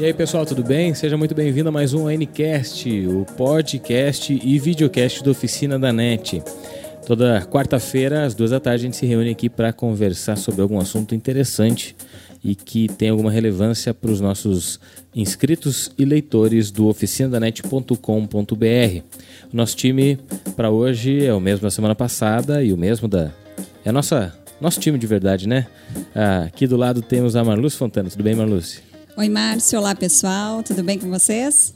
E aí, pessoal, tudo bem? Seja muito bem-vindo a mais um Ncast, o podcast e videocast da Oficina da NET. Toda quarta-feira, às duas da tarde, a gente se reúne aqui para conversar sobre algum assunto interessante e que tem alguma relevância para os nossos inscritos e leitores do oficinadanet.com.br. O nosso time para hoje é o mesmo da semana passada e o mesmo da. É nossa, nosso time de verdade, né? Ah, aqui do lado temos a Marluce Fontana. Tudo bem, Marluce? Oi, Márcio. Olá, pessoal. Tudo bem com vocês?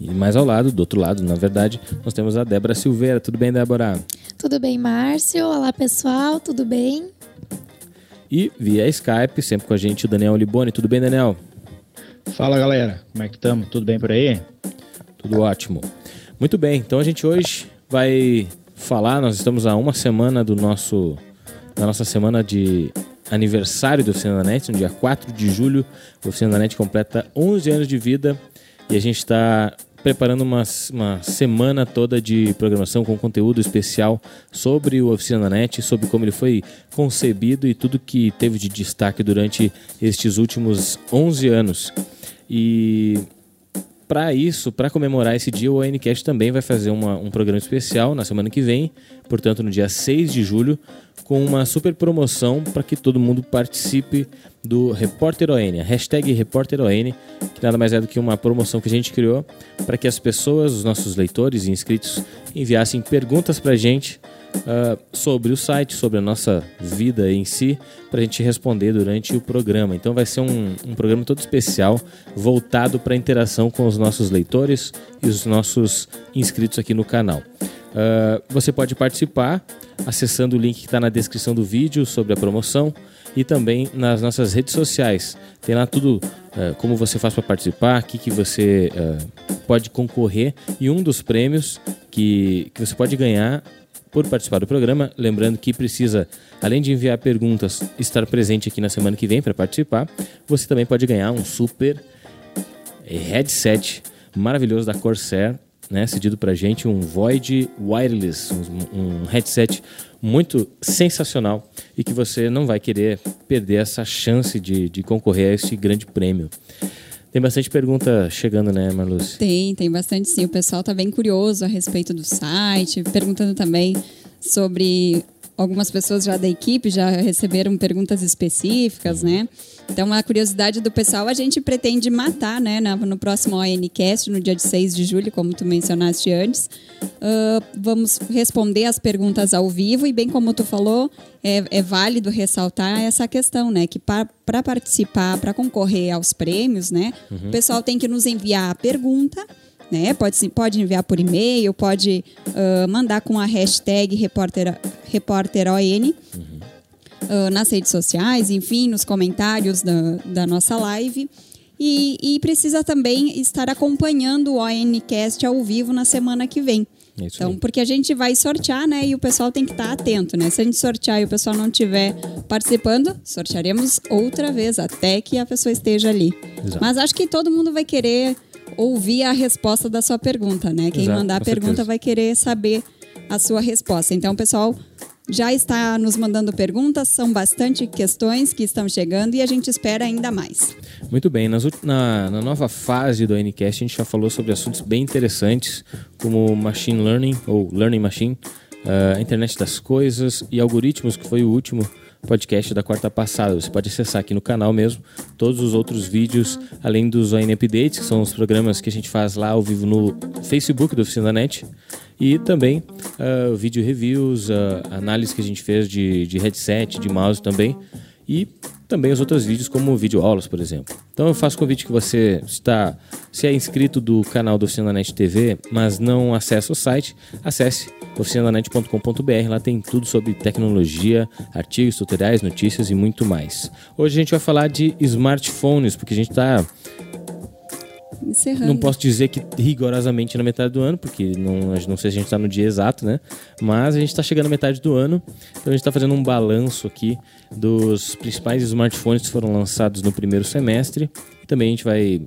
E mais ao lado, do outro lado, na verdade, nós temos a Débora Silveira. Tudo bem, Débora? Tudo bem, Márcio? Olá, pessoal. Tudo bem? E via Skype, sempre com a gente, o Daniel Liboni. Tudo bem, Daniel? Fala, galera. Como é que estamos? Tudo bem por aí? Tudo ótimo. Muito bem. Então a gente hoje vai falar, nós estamos a uma semana do nosso da nossa semana de aniversário do Oficina da NET, no dia 4 de julho. O Oficina da NET completa 11 anos de vida e a gente está preparando uma, uma semana toda de programação com conteúdo especial sobre o Oficina da NET, sobre como ele foi concebido e tudo que teve de destaque durante estes últimos 11 anos. E para isso, para comemorar esse dia, o ANCast também vai fazer uma, um programa especial na semana que vem, portanto, no dia 6 de julho, com uma super promoção para que todo mundo participe do Repórter ON, hashtag Repórter ON, que nada mais é do que uma promoção que a gente criou para que as pessoas, os nossos leitores e inscritos, enviassem perguntas para a gente uh, sobre o site, sobre a nossa vida em si, para a gente responder durante o programa. Então vai ser um, um programa todo especial, voltado para a interação com os nossos leitores e os nossos inscritos aqui no canal. Uh, você pode participar acessando o link que está na descrição do vídeo sobre a promoção e também nas nossas redes sociais. Tem lá tudo uh, como você faz para participar, o que, que você uh, pode concorrer e um dos prêmios que, que você pode ganhar por participar do programa. Lembrando que precisa, além de enviar perguntas, estar presente aqui na semana que vem para participar. Você também pode ganhar um super headset maravilhoso da Corsair, né, cedido para gente, um Void Wireless, um, um headset muito sensacional e que você não vai querer perder essa chance de, de concorrer a esse grande prêmio. Tem bastante pergunta chegando, né, Marluce? Tem, tem bastante sim. O pessoal está bem curioso a respeito do site, perguntando também sobre algumas pessoas já da equipe já receberam perguntas específicas, né? Então, a curiosidade do pessoal a gente pretende matar, né? No próximo ONCast, no dia de 6 de julho, como tu mencionaste antes. Uh, vamos responder as perguntas ao vivo e, bem como tu falou, é, é válido ressaltar essa questão, né? Que para participar, para concorrer aos prêmios, né? Uhum. O pessoal tem que nos enviar a pergunta né? Pode, pode enviar por e-mail, pode uh, mandar com a hashtag repórter, repórteron uhum. uh, nas redes sociais, enfim, nos comentários da, da nossa live. E, e, precisa também estar acompanhando o ONCast ao vivo na semana que vem. Isso então, aí. porque a gente vai sortear, né? E o pessoal tem que estar atento, né? Se a gente sortear e o pessoal não estiver participando, sortearemos outra vez até que a pessoa esteja ali. Exato. Mas acho que todo mundo vai querer ouvir a resposta da sua pergunta, né? Quem Exato, mandar a pergunta certeza. vai querer saber a sua resposta. Então, pessoal, já está nos mandando perguntas, são bastante questões que estão chegando e a gente espera ainda mais. Muito bem, nas, na, na, nova fase do NCast a gente já falou sobre assuntos bem interessantes, como Machine Learning ou Learning Machine, uh, a internet das coisas e algoritmos, que foi o último podcast da quarta passada. Você pode acessar aqui no canal mesmo todos os outros vídeos, além dos ON Updates, que são os programas que a gente faz lá ao vivo no Facebook do Oficina da Net. E também uh, vídeo reviews, uh, análise que a gente fez de, de headset, de mouse também. E também os outros vídeos, como vídeo aulas, por exemplo. Então eu faço convite que você está, se é inscrito do canal do Oficina Net TV, mas não acessa o site, acesse oficinadanet.com.br. Lá tem tudo sobre tecnologia, artigos, tutoriais, notícias e muito mais. Hoje a gente vai falar de smartphones, porque a gente está Encerrando. Não posso dizer que rigorosamente na metade do ano, porque não, não sei se a gente está no dia exato, né? Mas a gente está chegando à metade do ano, então a gente está fazendo um balanço aqui dos principais smartphones que foram lançados no primeiro semestre. Também a gente vai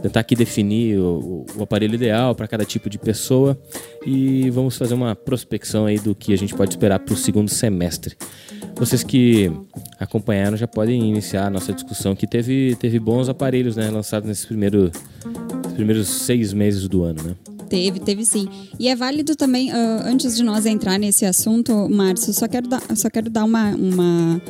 tentar aqui definir o, o aparelho ideal para cada tipo de pessoa e vamos fazer uma prospecção aí do que a gente pode esperar para o segundo semestre. Vocês que acompanharam já podem iniciar a nossa discussão que teve, teve bons aparelhos né, lançados nesses primeiro, primeiros seis meses do ano, né? Teve, teve sim. E é válido também, uh, antes de nós entrar nesse assunto, Márcio, só quero dar, só quero dar uma, uma,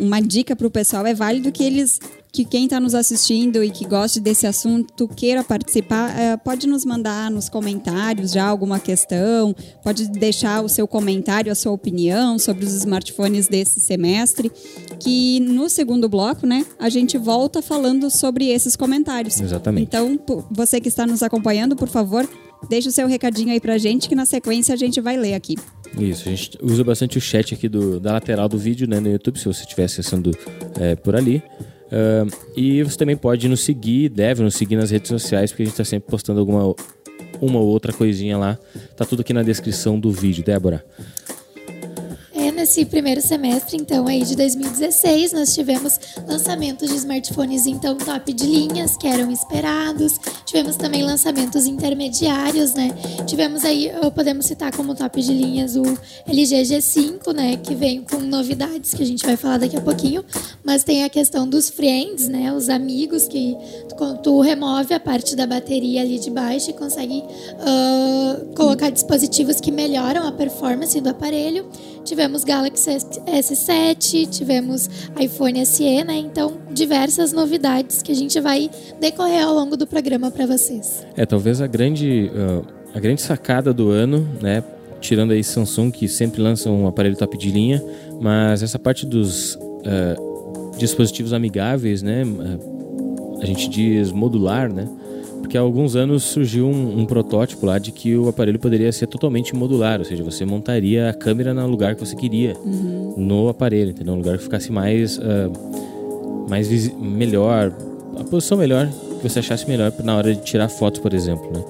uma dica para o pessoal. É válido que eles que quem está nos assistindo e que goste desse assunto queira participar, uh, pode nos mandar nos comentários já alguma questão, pode deixar o seu comentário, a sua opinião sobre os smartphones desse semestre, que no segundo bloco, né, a gente volta falando sobre esses comentários. Exatamente. Então, você que está nos acompanhando, por favor, deixe o seu recadinho aí pra gente, que na sequência a gente vai ler aqui. Isso, a gente usa bastante o chat aqui do, da lateral do vídeo né, no YouTube, se você estiver acessando é, por ali. Uh, e você também pode nos seguir, deve nos seguir nas redes sociais, porque a gente está sempre postando alguma uma ou outra coisinha lá. Tá tudo aqui na descrição do vídeo, Débora. Nesse primeiro semestre, então, aí de 2016, nós tivemos lançamentos de smartphones, então, top de linhas, que eram esperados. Tivemos também lançamentos intermediários, né? Tivemos aí, podemos citar como top de linhas o LG G5, né? Que vem com novidades que a gente vai falar daqui a pouquinho. Mas tem a questão dos friends, né? Os amigos que tu, tu remove a parte da bateria ali de baixo e consegue uh, colocar dispositivos que melhoram a performance do aparelho. Tivemos Galaxy S7, tivemos iPhone SE, né? Então, diversas novidades que a gente vai decorrer ao longo do programa para vocês. É, talvez a grande, uh, a grande sacada do ano, né? Tirando aí Samsung, que sempre lança um aparelho top de linha, mas essa parte dos uh, dispositivos amigáveis, né? Uh, a gente diz modular, né? Porque há alguns anos surgiu um, um, protótipo lá de que o aparelho poderia ser totalmente modular, ou seja, você montaria a câmera no lugar que você queria uhum. no aparelho, entendeu? Um lugar que ficasse mais, uh, mais melhor, a posição melhor que você achasse melhor na hora de tirar fotos, por exemplo, né?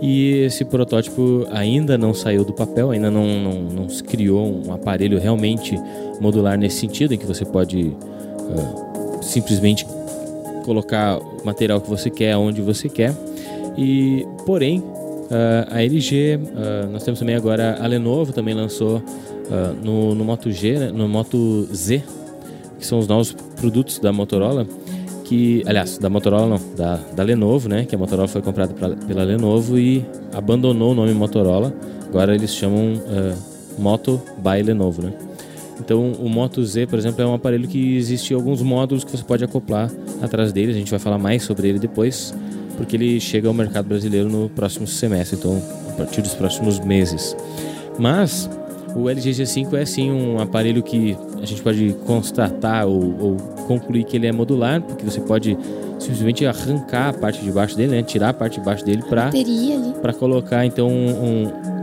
E esse protótipo ainda não saiu do papel, ainda não, não, não se criou um aparelho realmente modular nesse sentido, em que você pode uh, simplesmente colocar o material que você quer onde você quer. E porém, uh, a LG, uh, ah, nós temos também agora a Lenovo também lançou uh, no, no Moto G, né, no Moto Z, que são os novos produtos da Motorola, que, aliás, da Motorola não, da, da Lenovo, né, que a Motorola foi comprada pra, pela Lenovo e abandonou o nome Motorola. Agora eles chamam Moto by Lenovo, né? Então, o Moto Z, por exemplo, é um aparelho que existe alguns módulos que você pode acoplar atrás dele. A gente vai falar mais sobre ele depois, porque ele chega ao mercado brasileiro no próximo semestre, então a partir dos próximos meses. Mas o LG G5 é sim um aparelho que a gente pode constatar ou, ou concluir que ele é modular, porque você pode simplesmente arrancar a parte de baixo dele, né? tirar a parte de baixo dele para colocar então um,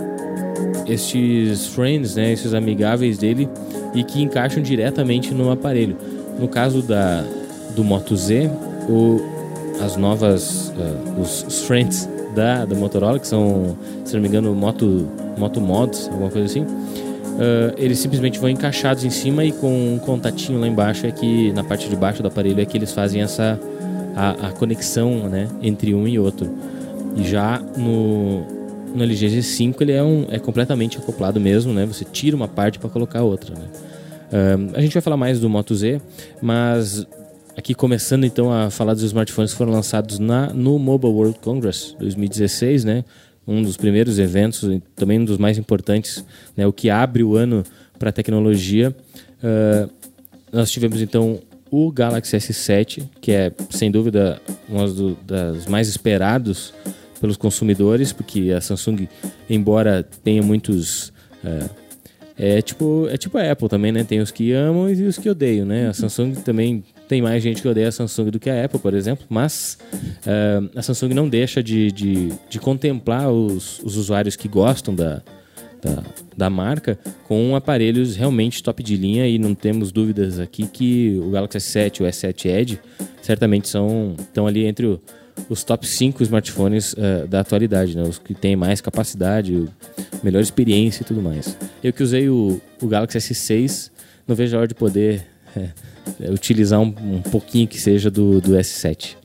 estes friends, né, esses amigáveis dele e que encaixam diretamente no aparelho. No caso da, do Moto Z, o, as novas, uh, os, friends da, da Motorola, que são, se não me engano, Moto, Moto Mods, alguma coisa assim, uh, eles simplesmente vão encaixados em cima e com um contatinho lá embaixo, é que na parte de baixo do aparelho é que eles fazem essa a, a conexão né, entre um e outro. E já no, no LG G5 ele é, um, é completamente acoplado mesmo, né? Você tira uma parte para colocar outra, né? A gente vai falar mais do Moto Z, mas aqui começando então a falar dos smartphones que foram lançados na, no Mobile World Congress 2016, né? Um dos primeiros eventos, também um dos mais importantes, né? O que abre o ano para a tecnologia. Uh, nós tivemos então o Galaxy S7, que é sem dúvida um dos mais esperados pelos consumidores, porque a Samsung, embora tenha muitos. É, é, tipo, é tipo a Apple também, né? Tem os que amam e os que odeiam, né? A Samsung também tem mais gente que odeia a Samsung do que a Apple, por exemplo, mas uh, a Samsung não deixa de, de, de contemplar os, os, usuários que gostam da, da, da, marca com aparelhos realmente top de linha e não temos dúvidas aqui que o Galaxy S7 e o S7 Edge certamente são estão ali entre o os top 5 smartphones uh, da atualidade, né? Os que têm mais capacidade, melhor experiência e tudo mais. Eu que usei o, o Galaxy S6, não vejo a hora de poder é, utilizar um, um, pouquinho que seja do, do S7.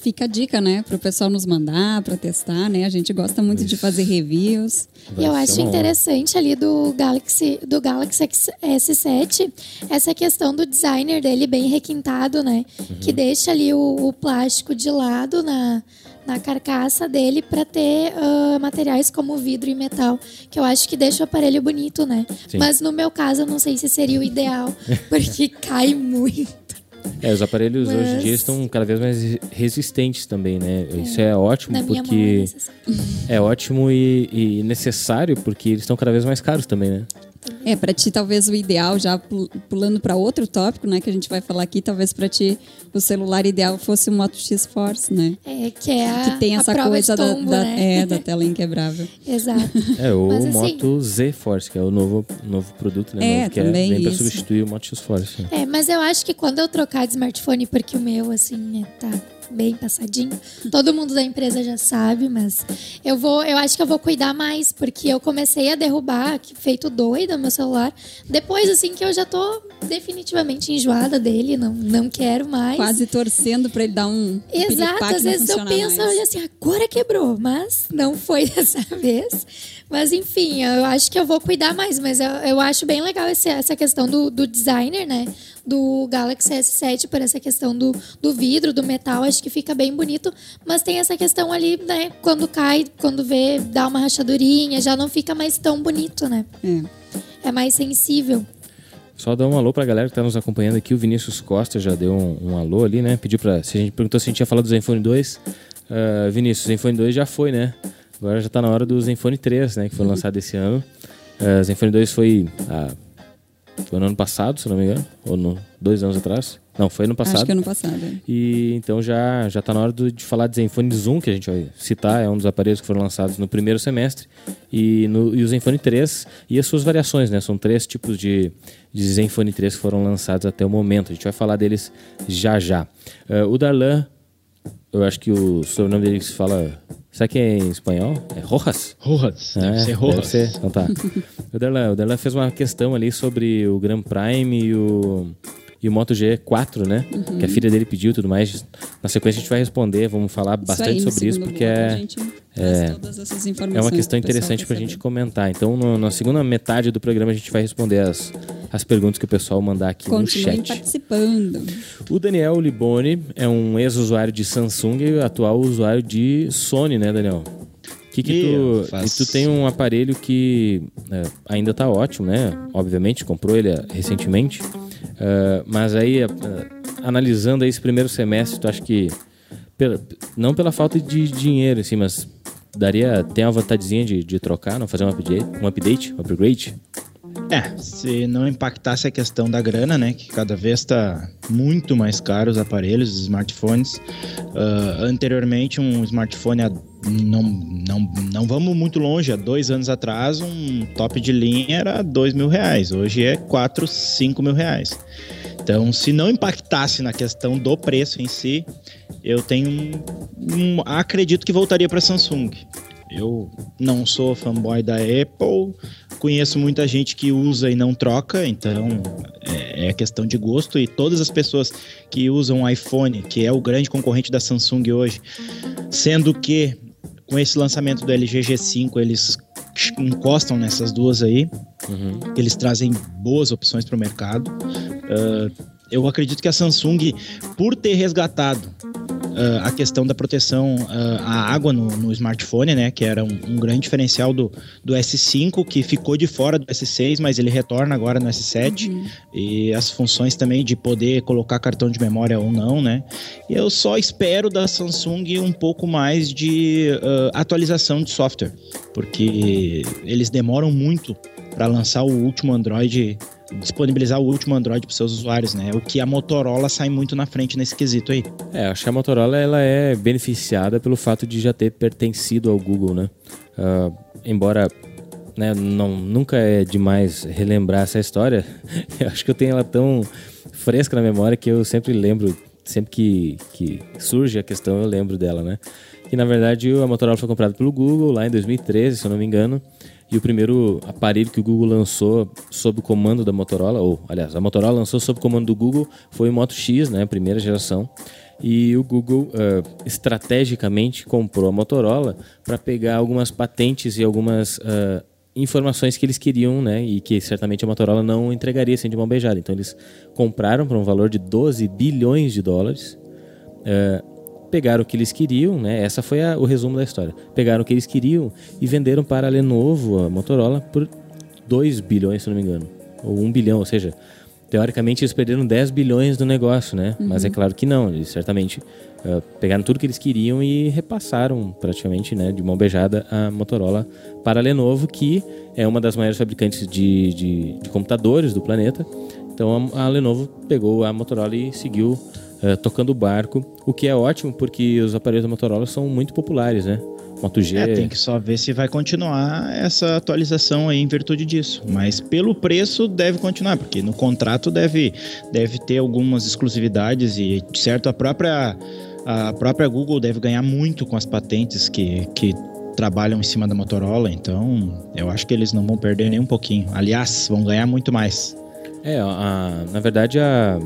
Fica a dica, né, para o pessoal nos mandar, para testar, né? A gente gosta muito de fazer reviews. E eu acho interessante ali do Galaxy, do Galaxy S7 essa questão do designer dele bem requintado, né? Uhum. Que deixa ali o, o, plástico de lado na, na carcaça dele para ter uh, materiais como vidro e metal, que eu acho que deixa o aparelho bonito, né? Sim. Mas no meu caso, eu não sei se seria o ideal, porque cai muito. É, os aparelhos Mas... hoje em dia estão cada vez mais resistentes também, né? É. Isso é ótimo Na porque é, é ótimo e, e necessário porque eles estão cada vez mais caros também, né? É, para ti talvez o ideal, já pulando para outro tópico, né, que a gente vai falar aqui, talvez para ti o celular ideal fosse o Moto X Force, né? É, que é a, que tem essa coisa tombo, da, né? é, da tela inquebrável. Exato. É, o Mas, assim, Moto Z Force, que é o novo, novo produto, né? É, novo, que também é, vem para substituir o Moto X Force. Né? É, mas eu acho que quando eu trocar de smartphone, porque o meu, assim, é, tá bem passadinho. Todo mundo da empresa já sabe, mas eu vou, eu acho que eu vou cuidar mais, porque eu comecei a derrubar, feito doida, meu celular. Depois, assim, que eu já tô definitivamente enjoada dele, não, não quero mais. Quase torcendo para ele dar um. Exato, às vezes eu penso mais. assim, agora quebrou, mas não foi dessa vez. Mas enfim, eu acho que eu vou cuidar mais, mas eu, eu acho bem legal esse, essa questão do, do designer, né? Do Galaxy S7 por essa questão do, do vidro, do metal, acho que fica bem bonito. Mas tem essa questão ali, né? Quando cai, quando vê, dá uma rachadurinha, já não fica mais tão bonito, né? É, é mais sensível. Só dar um alô pra galera que tá nos acompanhando aqui. O Vinícius Costa já deu um, um alô ali, né? Pediu pra. Se a gente perguntou se a gente ia falar do Zenfone 2. Uh, ah, Vinícius, o Zenfone 2 já foi, né? Agora já está na hora do Zenfone 3, né? Que foi lançado esse ano. Uh, Zenfone 2 foi, ah, foi no ano passado, se não me engano. Ou no, dois anos atrás. Não, foi ano passado. Acho que ano passado. É. E então já já está na hora do, de falar de Zenfone Zoom, que a gente vai citar, é um dos aparelhos que foram lançados no primeiro semestre, e, no, e o Zenfone 3 e as suas variações, né? São três tipos de, de Zenfone 3 que foram lançados até o momento. A gente vai falar deles já já. Uh, o Darlan, eu acho que o sobrenome dele se fala Será que é em espanhol? É Rojas? Rojas, deve é, ser Rojas. Deve ser. Então tá. o Darlan, o Darlan fez uma questão ali sobre o Grand Prime e o, e o Moto G4, né? Uhum. Que a filha dele pediu e tudo mais. Na sequência a gente vai responder, vamos falar bastante aí, sobre isso, porque é, é, é uma questão interessante para a gente comentar. Então, no, na segunda metade do programa, a gente vai responder as, as perguntas que o pessoal mandar aqui Continuem no chat. participando. O Daniel Liboni é um ex-usuário de Samsung e atual usuário de Sony, né, Daniel? Que que tu, faz... tu tem um aparelho que é, ainda está ótimo, né? Obviamente, comprou ele é, recentemente. Uh, mas aí, uh, analisando esse primeiro semestre, tu acha que, pela, não pela falta de dinheiro, assim, mas daria, tem uma vantagemzinha de, de trocar, não fazer um update, um update, upgrade? É, se não impactasse a questão da grana, né, que cada vez está muito mais caro os aparelhos, os smartphones. Uh, anteriormente, um smartphone, não, não, não vamos muito longe, há dois anos atrás, um top de linha era dois mil reais, hoje é quatro, cinco mil reais. Então, se não impactasse na questão do preço em si, eu tenho um, um acredito que voltaria para Samsung. Eu não sou fanboy da Apple, conheço muita gente que usa e não troca, então é, é questão de gosto. E todas as pessoas que usam iPhone, que é o grande concorrente da Samsung hoje, sendo que com esse lançamento do LG G5 eles encostam nessas duas aí, uhum. eles trazem boas opções para o mercado. Uh, eu acredito que a Samsung, por ter resgatado uh, a questão da proteção uh, à água no, no, smartphone, né? Que era um, um, grande diferencial do, do S5, que ficou de fora do S6, mas ele retorna agora no S7. Uhum. E as funções também de poder colocar cartão de memória ou não, né? E eu só espero da Samsung um pouco mais de uh, atualização de software, porque eles demoram muito para lançar o último Android disponibilizar o último Android para seus usuários, né? O que a Motorola sai muito na frente nesse quesito aí. É, acho que a Motorola ela é beneficiada pelo fato de já ter pertencido ao Google, né? Uh, embora né, não, nunca é demais relembrar essa história, eu acho que eu tenho ela tão fresca na memória que eu sempre lembro, sempre que, que surge a questão eu lembro dela, né? Que na verdade a Motorola foi comprada pelo Google lá em 2013, se eu não me engano. E o primeiro aparelho que o Google lançou sob o comando da Motorola, ou aliás, a Motorola lançou sob o comando do Google, foi o Moto X, né, primeira geração. e o Google uh, estrategicamente comprou a Motorola para pegar algumas patentes e algumas uh, informações que eles queriam, né, e que certamente a Motorola não entregaria assim de mão beijada. Então eles compraram por um valor de 12 bilhões de dólares. Uh, pegaram o que eles queriam, né? Essa foi a, o resumo da história. Pegaram o que eles queriam e venderam para a Lenovo, a Motorola, por 2 bilhões, se não me engano. Ou 1 bilhão, ou seja, teoricamente eles perderam 10 bilhões do negócio, né? Uhum. Mas é claro que não, eles certamente uh, pegaram tudo que eles queriam e repassaram praticamente, né, de mão beijada a Motorola para a Lenovo, que é uma das maiores fabricantes de, de, de computadores do planeta. Então a, a Lenovo pegou a Motorola e seguiu uh, tocando o barco, o que é ótimo porque os aparelhos da Motorola são muito populares, né? Moto G. É, tem que só ver se vai continuar essa atualização aí em virtude disso. Mas pelo preço deve continuar, porque no contrato deve, deve ter algumas exclusividades e, certo, a própria, a própria Google deve ganhar muito com as patentes que, que trabalham em cima da Motorola. Então, eu acho que eles não vão perder nem um pouquinho. Aliás, vão ganhar muito mais. É, a, na verdade, a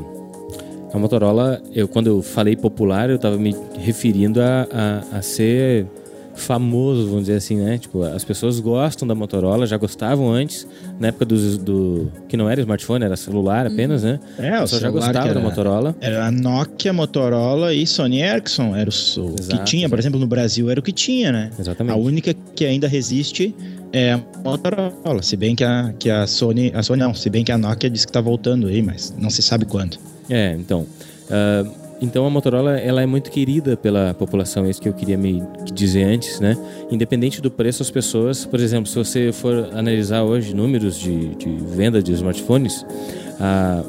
a Motorola, eu, quando eu falei popular, eu estava me referindo a, a, a, ser famoso, vamos dizer assim, né? Tipo, as pessoas gostam da Motorola, já gostavam antes, na época do, do que não era smartphone, era celular apenas, né? É, o já gostava da Motorola. Era a Nokia, Motorola e Sony Ericsson, era o, o que tinha, por exemplo, no Brasil era o que tinha, né? Exatamente. A única que ainda resiste é a Motorola, se bem que a, que a Sony, a Sony não, se bem que a Nokia disse que está voltando aí, mas não se sabe quando. É, então. Uh, então a Motorola ela é muito querida pela população, é isso que eu queria me dizer antes, né? Independente do preço, as pessoas, por exemplo, se você for analisar hoje números de, de venda de smartphones,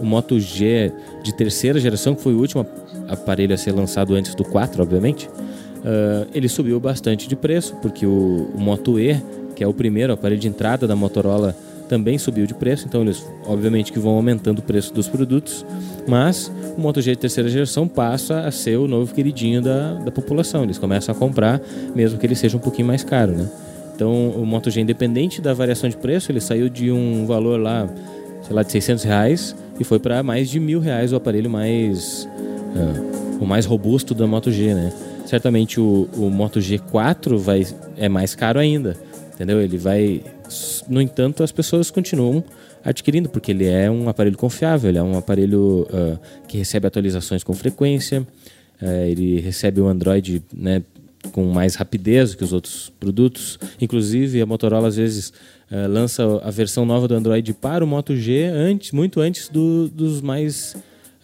o Moto G de terceira geração, que foi o último aparelho a ser lançado antes do 4, obviamente, uh, ele subiu bastante de preço, porque o, o Moto E, que é o primeiro aparelho de entrada da Motorola, também subiu de preço, então eles obviamente que vão aumentando o preço dos produtos, mas o Moto G de terceira geração passa a ser o novo queridinho da, da população, eles começam a comprar mesmo que ele seja um pouquinho mais caro, né? Então o Moto G, independente da variação de preço, ele saiu de um valor lá, sei lá, de 600 reais e foi para mais de mil reais o aparelho mais uh, o mais robusto da Moto G, né? Certamente o, o Moto G4 vai, é mais caro ainda, entendeu? Ele vai no entanto, as pessoas continuam adquirindo, porque ele é um aparelho confiável, ele é um aparelho uh, que recebe atualizações com frequência, uh, ele recebe o Android né, com mais rapidez que os outros produtos. Inclusive, a Motorola às vezes uh, lança a versão nova do Android para o Moto G antes, muito antes do, dos mais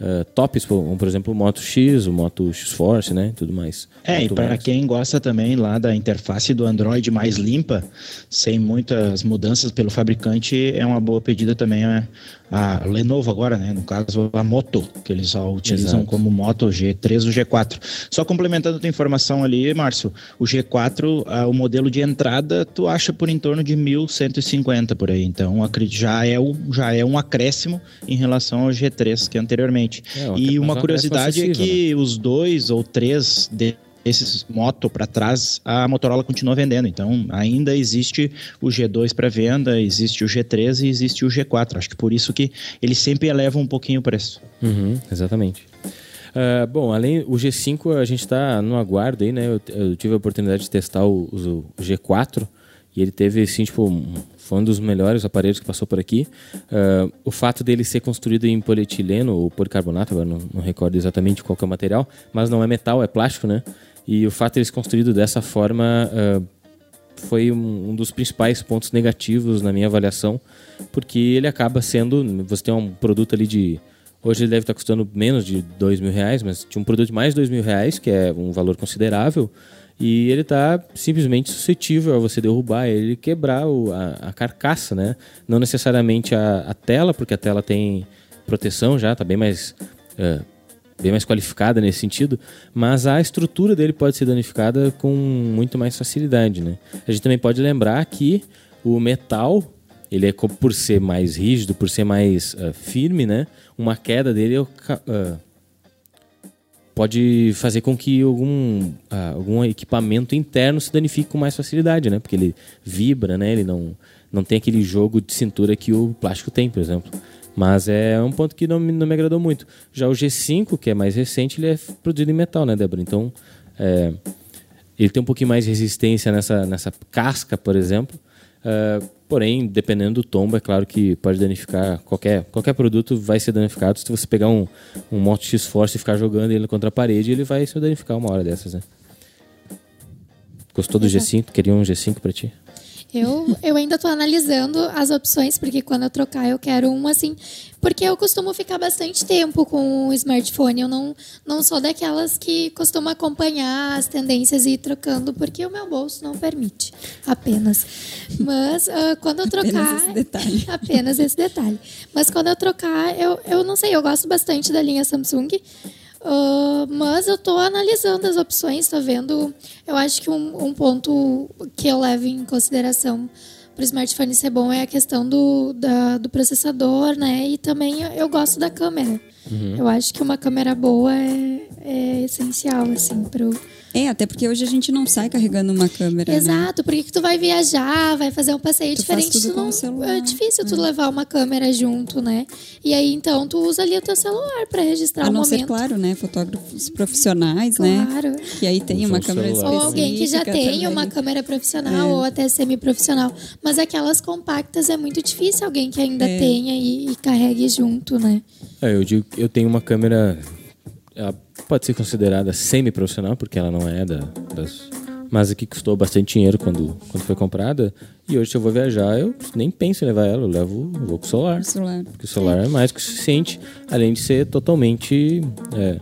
uh, tops, como por exemplo o Moto X, o Moto X Force, né, tudo mais. É, Moto e para quem gosta também lá da interface do Android mais limpa, sem muitas mudanças pelo fabricante, é uma boa pedida também é a Lenovo agora, né? No caso, a Moto, que eles só utilizam Exato. como Moto G3 ou G4. Só complementando a tua informação ali, Márcio, o G4, o modelo de entrada, tu acha por em torno de 1.150 por aí. Então, já é, o, já é um acréscimo em relação ao G3 que é anteriormente. É, e uma curiosidade é que né? os dois ou três de esses moto para trás, a Motorola continua vendendo. Então, ainda existe o G2 para venda, existe o G3 e existe o G4. Acho que por isso que eles sempre elevam um pouquinho o preço. Uhum, exatamente. Uh, bom, além o G5 a gente está no aguardo aí, né? Eu, eu, tive a oportunidade de testar o, o, o, G4 e ele teve, assim, tipo, um, foi um dos melhores aparelhos que passou por aqui. Uh, o fato dele ser construído em polietileno ou policarbonato, agora não, não recordo exatamente qual é o material, mas não é metal, é plástico, né? E o fato de eles construído dessa forma uh, foi um, um, dos principais pontos negativos na minha avaliação, porque ele acaba sendo. Você tem um produto ali de. Hoje ele deve estar custando menos de dois mil reais, mas tinha um produto de mais dois mil reais, que é um valor considerável, e ele está simplesmente suscetível a você derrubar ele quebrar o, a, a, carcaça, né? Não necessariamente a, a, tela, porque a tela tem proteção já, está bem mais uh, bem mais qualificada nesse sentido, mas a estrutura dele pode ser danificada com muito mais facilidade, né? A gente também pode lembrar que o metal, ele é por ser mais rígido, por ser mais uh, firme, né? Uma queda dele uh, pode fazer com que algum, uh, algum equipamento interno se danifique com mais facilidade, né? Porque ele vibra, né? Ele não, não tem aquele jogo de cintura que o plástico tem, por exemplo. Mas é um ponto que não, me- não me agradou muito. Já o G5, que é mais recente, ele é produzido em metal, né, Débora? Então, é, ele tem um pouquinho mais de resistência nessa, nessa casca, por exemplo. Ah, porém, dependendo do tombo, é claro que pode danificar qualquer, qualquer produto vai ser danificado. Se você pegar um, um Moto X Force e ficar jogando ele contra a parede, ele vai se danificar uma hora dessas, né? Gostou do G5? Queria um G5 pra ti? Eu, eu ainda tô analisando as opções, porque quando eu trocar eu quero um assim. Porque eu costumo ficar bastante tempo com o smartphone. Eu não, não sou daquelas que costumam acompanhar as tendências e ir trocando, porque o meu bolso não permite. Apenas. Mas ah, quando eu trocar. Apenas esse detalhe. apenas esse detalhe. Mas quando eu trocar, eu, eu não sei, eu gosto bastante da linha Samsung. Ah, mas eu tô analisando as opções, tô vendo. Eu acho que um, um ponto que eu levo em consideração para o smartphone ser bom é a questão do, da- do processador, né? E também eu, gosto da câmera. Eu acho que uma câmera boa é, é essencial, assim, pro. É, até porque hoje a gente não sai carregando uma câmera. Né? Exato, porque que tu vai viajar, vai fazer um passeio Tu faz diferente, tudo tu com não, o celular, é difícil tu levar uma câmera junto, né? E aí então tu usa ali o teu celular para registrar A o não momento. ser, claro, né? Fotógrafos profissionais, né? Claro. Que aí tem uma câmera celular. Ou específica. alguém que já tem também. uma câmera profissional É. ou até semi-profissional. Mas aquelas compactas é muito difícil alguém que ainda É. tenha e, e carregue junto, né? É, eu digo que eu tenho uma câmera. Ela pode ser considerada semi-profissional, porque ela não é da, das. Mas aqui custou bastante dinheiro quando, quando foi comprada. E hoje, se eu vou viajar, eu nem penso em levar ela, eu levo eu vou com o celular. O celular. Porque o celular é mais que o suficiente, além de ser totalmente é,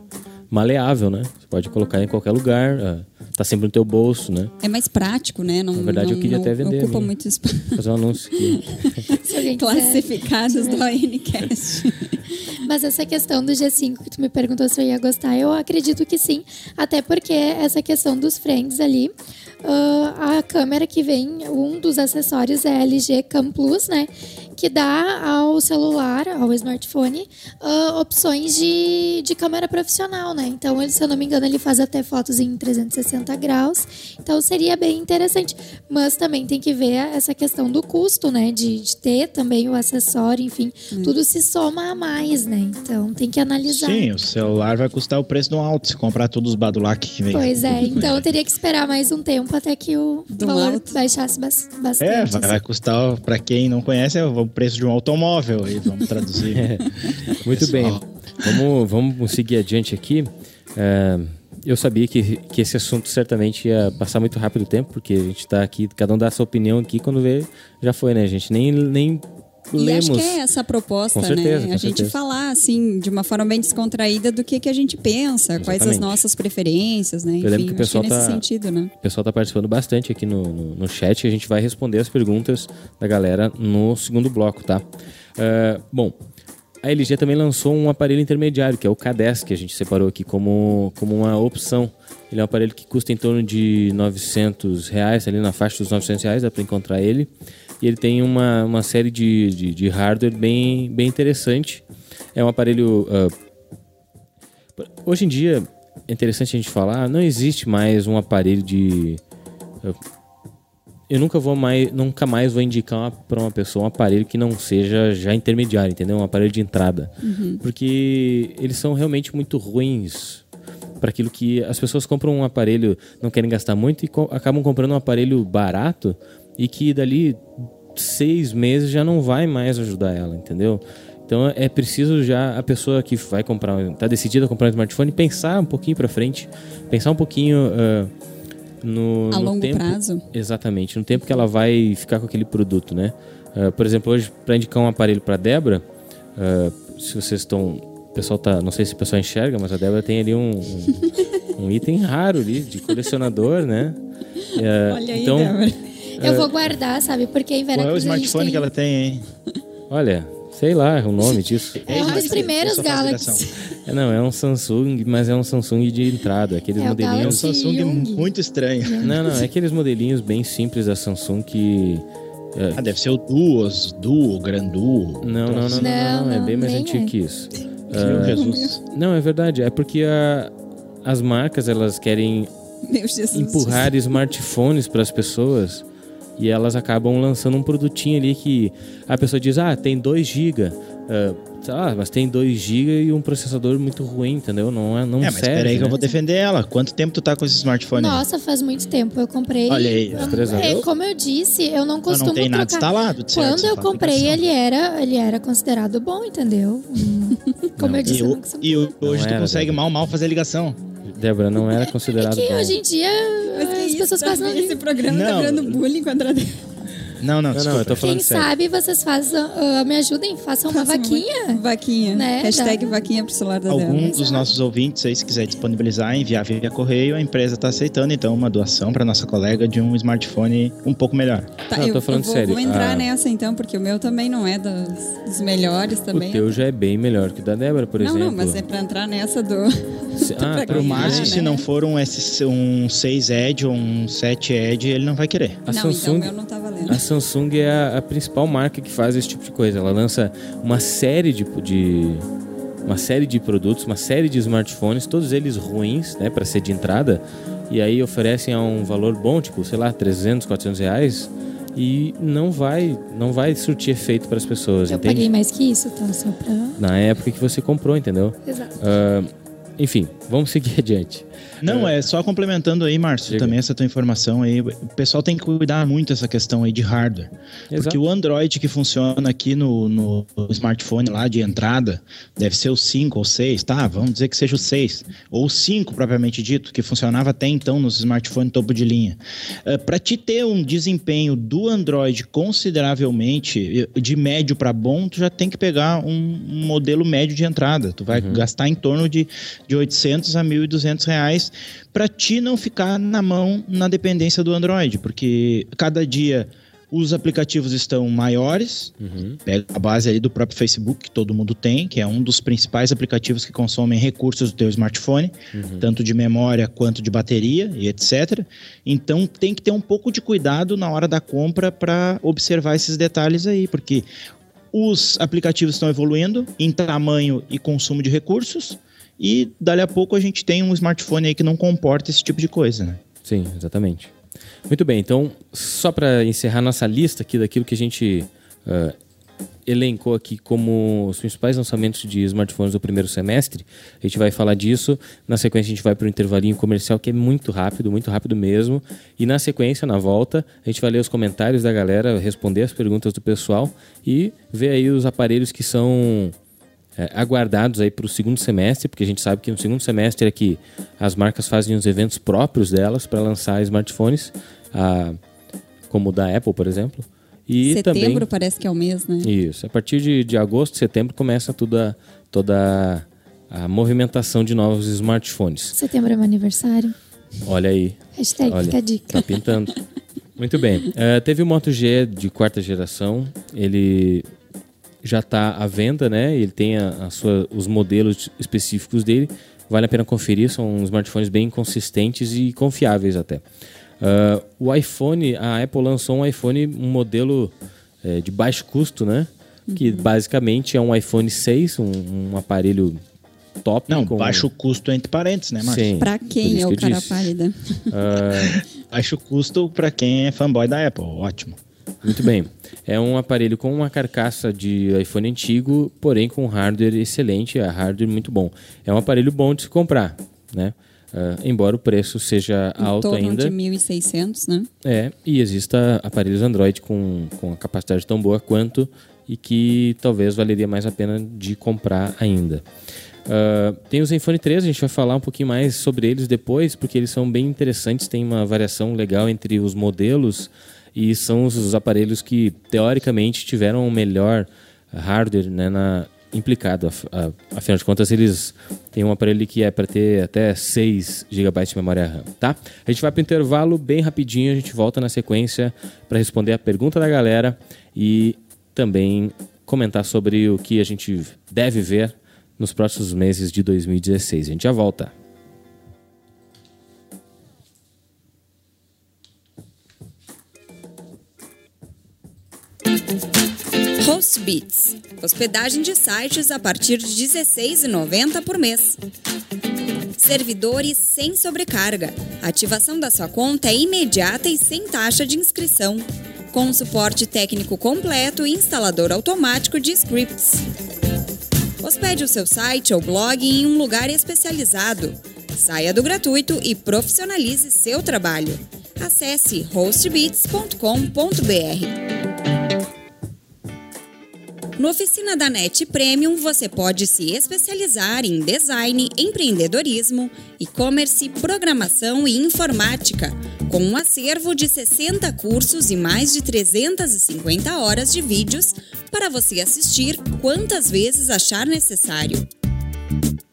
maleável, né? Você pode colocar em qualquer lugar, é, tá sempre no teu bolso, né? É mais prático, né? Não, Na verdade, não, eu queria não até vender a ocupa muito espaço. Fazer um anúncio aqui. Classificados do ANCast. Mas essa questão do G5 que tu me perguntou se eu ia gostar, eu acredito que sim. Até porque essa questão dos friends ali, ah, a câmera que vem, um dos acessórios é a LG Cam Plus, né? Que dá ao celular, ao smartphone, ah, opções de, de câmera profissional, né? Então, ele, se eu não me engano, ele faz até fotos em 360 graus. Então, seria bem interessante. Mas também tem que ver essa questão do custo, né? De, de ter também o acessório, enfim. Tudo se soma a mais, né? Então, tem que analisar. Sim, o celular vai custar o preço de um alto se comprar todos os Badulac que vem. Pois é, então eu teria que esperar mais um tempo até que o Do valor alto. baixasse bas- bastante. É, vai, assim. vai custar, pra quem não conhece, é o preço de um automóvel. Aí vamos traduzir. Muito bem. Vamos, vamos seguir adiante aqui. É, eu sabia que, que esse assunto certamente ia passar muito rápido o tempo, porque a gente está aqui, cada um dá a sua opinião aqui, quando vê, já foi, né? A gente nem, nem E lemos. acho que é essa a proposta, certeza, né? A gente certeza. falar, assim, de uma forma bem descontraída do que, que a gente pensa, quais as Exatamente. nossas preferências, né? Enfim, lembro que o pessoal nesse tá- sentido, né? O pessoal está participando bastante aqui no, no, no chat e a gente vai responder as perguntas da galera no segundo bloco, tá? É, bom, a LG também lançou um aparelho intermediário, que é o K10, que a gente separou aqui como, como uma opção. Ele é um aparelho que custa em torno de 900 reais, ali na faixa dos 900 reais, dá para encontrar ele. E ele tem uma, uma série de, de, de hardware bem, bem interessante. É um aparelho ah, Hoje em dia, é interessante a gente falar, não existe mais um aparelho de. Eu, eu nunca vou mais, nunca mais vou indicar para uma pessoa um aparelho que não seja já intermediário, entendeu? Um aparelho de entrada, porque eles são realmente muito ruins para aquilo que as pessoas compram um aparelho, não querem gastar muito e co- acabam comprando um aparelho barato e que dali seis meses já não vai mais ajudar ela, entendeu? Então é preciso já a pessoa que vai comprar, tá decidida a comprar um smartphone pensar um pouquinho para frente, pensar um pouquinho ah, no, A no longo tempo, prazo. Exatamente, no tempo que ela vai ficar com aquele produto, né? Ah, por exemplo, hoje para indicar um aparelho para Débora, ah, se vocês estão, o pessoal tá, não sei se o pessoal enxerga, mas a Débora tem ali um, um, um item raro ali de colecionador, né? Olha aí, então, Débora. Eu vou guardar, sabe? Porque em Qual é o Veracruz a gente smartphone tem... que ela tem, hein? olha, sei lá o nome disso. É um dos primeiros Galaxy. É, não, é um Samsung, mas é um Samsung de entrada, aqueles É o É um modelinhos. Samsung Young. muito estranho. Não, não, é aqueles modelinhos bem simples da Samsung que. é, Ah, deve ser o Duos, Duo, Granduo. não, não, não, não, não, Não, é bem mais antigo é. que isso. Meu Jesus. Não, é verdade, é porque a- as marcas elas querem Meu Jesus. empurrar smartphones para as pessoas e elas acabam lançando um produtinho ali que a pessoa diz: "Ah, tem 2 GB, ah, sei lá, mas tem 2 GB e um processador muito ruim, entendeu? Não, é, não É, mas serve. espera aí que eu né? vou defender ela. Quanto tempo tu tá com esse smartphone? aí? Nossa, faz muito tempo. Eu comprei. Olha aí, Eu- três anos. é, como eu disse, eu não Eu costumo não tem nada trocar. instalado, de certo, Quando eu comprei, ele era, ele era considerado bom, entendeu? Como eu disse, E, eu não e hoje tu era, consegue Débora. mal, mal fazer ligação. Débora, não era É considerado que bom. hoje em dia as pessoas quase não Esse programa tá Não. virando bullying contra Deus. Não, não, Não, desculpa. não, eu tô falando Quem sério. sabe vocês façam, ah, me ajudem, façam uma vaquinha. Vaquinha. Né, Hashtag dá. vaquinha pro celular da Algum Débora. dos nossos ouvintes aí, se quiser disponibilizar, enviar via correio, a empresa está aceitando, então, uma doação para nossa colega de um smartphone um pouco melhor. Tá, Não, eu tô falando eu vou, sério. vou entrar Ah. nessa então, porque o meu também não é dos, dos melhores também. O teu já é bem melhor que o da Débora, por não, exemplo. não, mas é pra entrar nessa do. Se- Ah, pra pro Márcio, né? se não for um, S, um 6 Edge ou um 7 Edge, ele não vai querer. A não, Samsung, então o meu não tá valendo. Samsung é a, a principal marca que faz esse tipo de coisa. Ela lança uma série de, de uma série de produtos, uma série de smartphones, todos eles ruins, né, para ser de entrada, e aí oferecem a um valor bom, tipo, sei lá, 300, 400 reais, e não vai, não vai surtir efeito para as pessoas, Eu entende? paguei mais que isso, tá? Só pra. Na época que você comprou, entendeu? Exato. Ah, enfim, vamos seguir adiante. Não, é só complementando aí, Márcio, também essa tua informação aí. O pessoal tem que cuidar muito essa questão aí de hardware. Porque Exato. o Android que funciona aqui no, no smartphone lá de entrada deve ser o 5 ou 6, tá? Vamos dizer que seja o 6. Ou o 5, propriamente dito, que funcionava até então nos smartphones topo de linha. Para te ter um desempenho do Android consideravelmente eh, de médio para bom, tu já tem que pegar um, um modelo médio de entrada. Tu vai gastar em torno de, de 800 a 1.200 reais para ti não ficar na mão na dependência do Android, porque cada dia os aplicativos estão maiores, Uhum. pega a base ali do próprio Facebook, que todo mundo tem, que é um dos principais aplicativos que consomem recursos do teu smartphone, tanto de memória quanto de bateria e etc. Então tem que ter um pouco de cuidado na hora da compra para observar esses detalhes aí, porque os aplicativos estão evoluindo em tamanho e consumo de recursos e dali a pouco a gente tem um smartphone aí que não comporta esse tipo de coisa, né? Sim, exatamente. Muito bem, então, só para encerrar nossa lista aqui daquilo que a gente ah, elencou aqui como os principais lançamentos de smartphones do primeiro semestre, a gente vai falar disso. Na sequência, a gente vai para o intervalinho comercial, que é muito rápido, muito rápido mesmo. E na sequência, na volta, a gente vai ler os comentários da galera, responder as perguntas do pessoal e ver aí os aparelhos que são é, aguardados aí para o segundo semestre, porque a gente sabe que no segundo semestre é que as marcas fazem os eventos próprios delas para lançar smartphones, ah, como o da Apple, por exemplo. E Setembro também parece que é o mês, né? isso. A partir de, de agosto, setembro começa toda toda a movimentação de novos smartphones. Setembro é meu aniversário. Olha aí, Hashtag Olha, fica a dica. tá pintando. Muito bem. Eh, teve o Moto G de quarta geração. Ele já está à venda, né? Ele tem a, a sua, os modelos específicos dele. Vale a pena conferir. São smartphones bem consistentes e confiáveis até. Ah, o iPhone, a Apple lançou um iPhone, um modelo eh, de baixo custo, né? Que basicamente é um iPhone 6, um, um aparelho top. Não, com- baixo custo entre parênteses, né, Márcio? Sim, Pra quem é que o cara disse. pálida? Ah, Baixo custo para quem é fanboy da Apple, ótimo. Muito bem. É um aparelho com uma carcaça de iPhone antigo, porém com hardware excelente, a hardware muito bom. É um aparelho bom de se comprar, né? Ah, embora o preço seja Em alto torno ainda. de 1.600, né? É, e exista aparelhos Android com, com a capacidade tão boa quanto e que talvez valeria mais a pena de comprar ainda. Ah, tem o Zenfone 3, a gente vai falar um pouquinho mais sobre eles depois, porque eles são bem interessantes, tem uma variação legal entre os modelos e são os, os aparelhos que teoricamente tiveram o melhor hardware né, na, implicado. A- Afinal de contas, eles têm um aparelho que é para ter até 6 GB de memória RAM, tá? A gente vai para o intervalo bem rapidinho, a gente volta na sequência para responder a pergunta da galera e também comentar sobre o que a gente deve ver nos próximos meses de 2016. A gente já volta. Hostbits. Hospedagem de sites a partir de R$ 16,90 por mês. Servidores sem sobrecarga. Ativação da sua conta é imediata e sem taxa de inscrição. Com suporte técnico completo e instalador automático de scripts. Hospede o seu site ou blog em um lugar especializado. Saia do gratuito e profissionalize seu trabalho. Acesse hostbeats.com.br. No Oficina da NET Premium, você pode se especializar em design, empreendedorismo, e-commerce, programação e informática, com um acervo de 60 cursos e mais de 350 horas de vídeos para você assistir quantas vezes achar necessário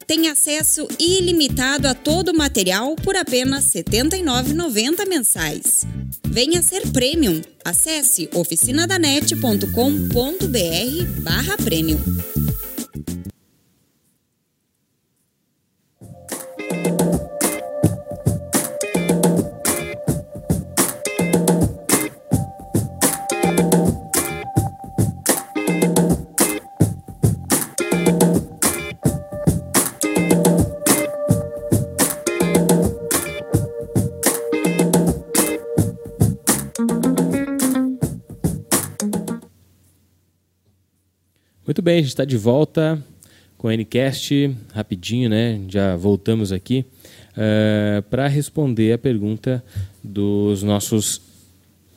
tem acesso ilimitado a todo o material por apenas R$ 79,90 mensais. Venha ser Premium. Acesse oficinadanet.com.br bem, a gente está de volta com o Ncast, rapidinho, né? Já voltamos aqui uh, para responder a pergunta dos nossos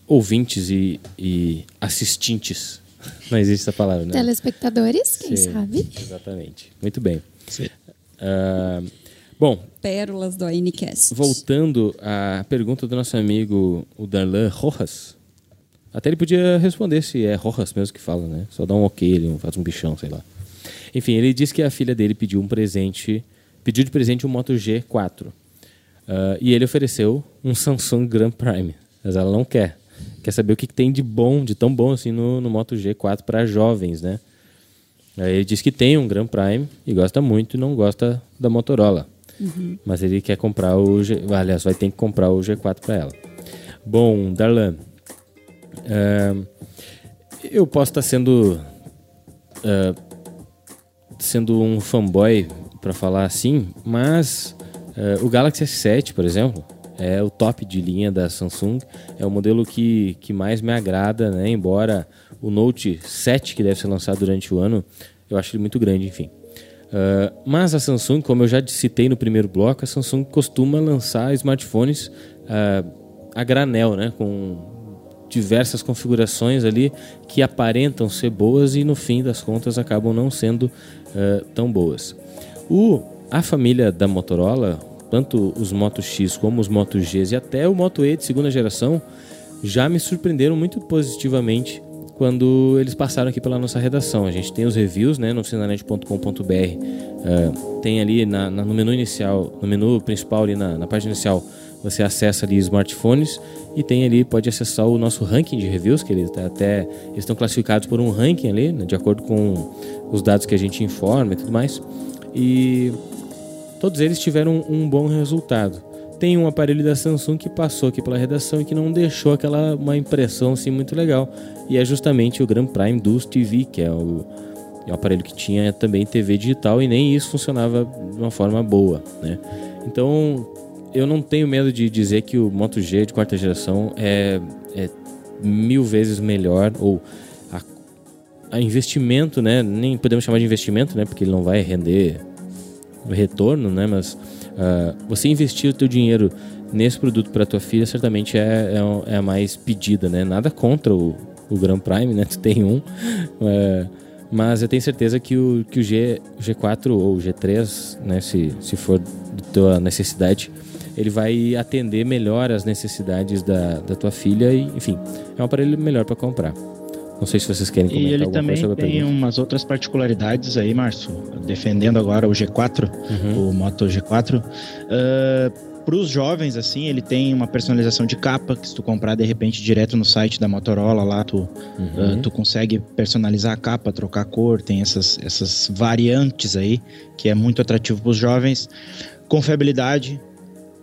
ouvintes e, e assistentes. Não existe essa palavra, né? Telespectadores, quem Sim, sabe? Exatamente. Muito bem. Uh, bom, Pérolas do Ncast. voltando à pergunta do nosso amigo o Darlan Rojas. Até ele podia responder se é Rojas mesmo que fala, né? Só dá um ok, ele faz um bichão, sei lá. Enfim, ele disse que a filha dele pediu um presente, pediu de presente um Moto G4. Uh, e ele ofereceu um Samsung Grand Prime, mas ela não quer. Quer saber o que, que tem de bom, de tão bom assim no, no Moto G4 para jovens, né? Aí ele disse que tem um Grand Prime e gosta muito e não gosta da Motorola. Mas ele quer comprar o G... Aliás, vai ter que comprar o G4 para ela. Bom, Darlan, é, eu posso estar sendo é, sendo um fanboy para falar assim, mas é, o Galaxy S7, por exemplo, é o top de linha da Samsung, é o modelo que, que mais me agrada, né? Embora o Note 7 que deve ser lançado durante o ano, eu acho ele muito grande, enfim. Uh, mas a Samsung, como eu já citei no primeiro bloco, a Samsung costuma lançar smartphones uh, a granel, né? Com diversas configurações ali que aparentam ser boas e no fim das contas acabam não sendo uh, tão boas. O, a família da Motorola, tanto os Moto X como os Moto Gs e até o Moto E de segunda geração, já me surpreenderam muito positivamente quando eles passaram aqui pela nossa redação. A gente tem os reviews né, no oficinanet.com.br, uh, tem ali na, na, no menu inicial, no menu principal ali na, na página inicial, você acessa ali smartphones e tem ali, pode acessar o nosso ranking de reviews, que ele tá até eles estão classificados por um ranking ali, né, de acordo com os dados que a gente informa e tudo mais. E todos eles tiveram um, um bom resultado. Tem um aparelho da Samsung que passou aqui pela redação e que não deixou aquela uma impressão assim muito legal. E é justamente o Grand Prime Duos TV, que é o, é o aparelho que tinha também TV digital e nem isso funcionava de uma forma boa, né? Então, eu não tenho medo de dizer que o Moto G de quarta geração é, é mil vezes melhor ou a, a, investimento, né? Nem podemos chamar de investimento, né? Porque ele não vai render retorno, né? Mas uh, você investir o teu dinheiro nesse produto para tua filha certamente é, é, é, a mais pedida, né? Nada contra o, o Grand Prime, né? Tu tem um, uh, mas eu tenho certeza que o, que o G, G4 ou G3, né? Se, se for da tua necessidade, ele vai atender melhor as necessidades da, da tua filha e, enfim, é um aparelho melhor para comprar. Não sei se vocês querem comentar E ele também a tem pergunta. umas outras particularidades aí, Márcio, defendendo agora o G4, Uhum. o Moto G4. para os jovens, assim, ele tem uma personalização de capa, que se tu comprar de repente direto no site da Motorola, lá tu, Uhum. ah, tu consegue personalizar a capa, trocar cor, tem essas, essas variantes aí, que é muito atrativo para os jovens. Confiabilidade.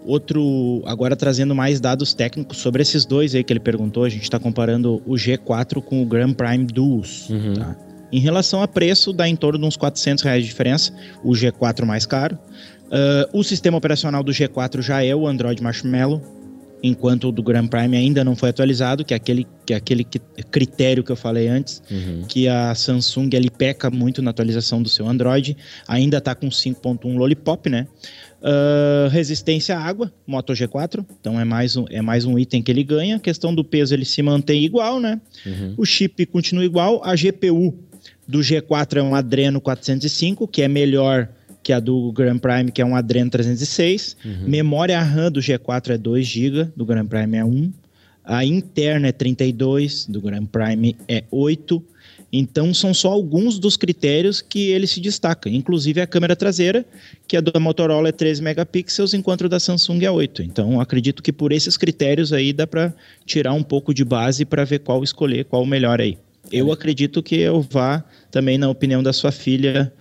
Outro, agora trazendo mais dados técnicos sobre esses dois aí que ele perguntou, a gente está comparando o G4 com o Grand Prime Duos. Uhum. Tá? Em relação a preço, dá em torno de uns 400 reais de diferença, o G4 mais caro. Ah, o sistema operacional do G4 já é o Android Marshmallow, enquanto o do Grand Prime ainda não foi atualizado, que é aquele, que é aquele critério que eu falei antes, Uhum. que a Samsung ele peca muito na atualização do seu Android, ainda está com 5.1 Lollipop, né? Ah, resistência à água, Moto G4, então é mais, um, é mais um item que ele ganha. A questão do peso ele se mantém igual, né? O chip continua igual, a GPU do G4 é um Adreno 405, que é melhor que a do Grand Prime, que é um Adreno 306. Memória RAM do G4 é 2 GB, do Grand Prime é 1. A interna é 32, do Grand Prime é 8. Então são só alguns dos critérios que ele se destaca, inclusive a câmera traseira, que a da Motorola é 13 megapixels, enquanto a da Samsung é 8. Então acredito que por esses critérios aí dá para tirar um pouco de base para ver qual escolher, qual o melhor aí. Eu acredito que eu vá também na opinião da sua filha,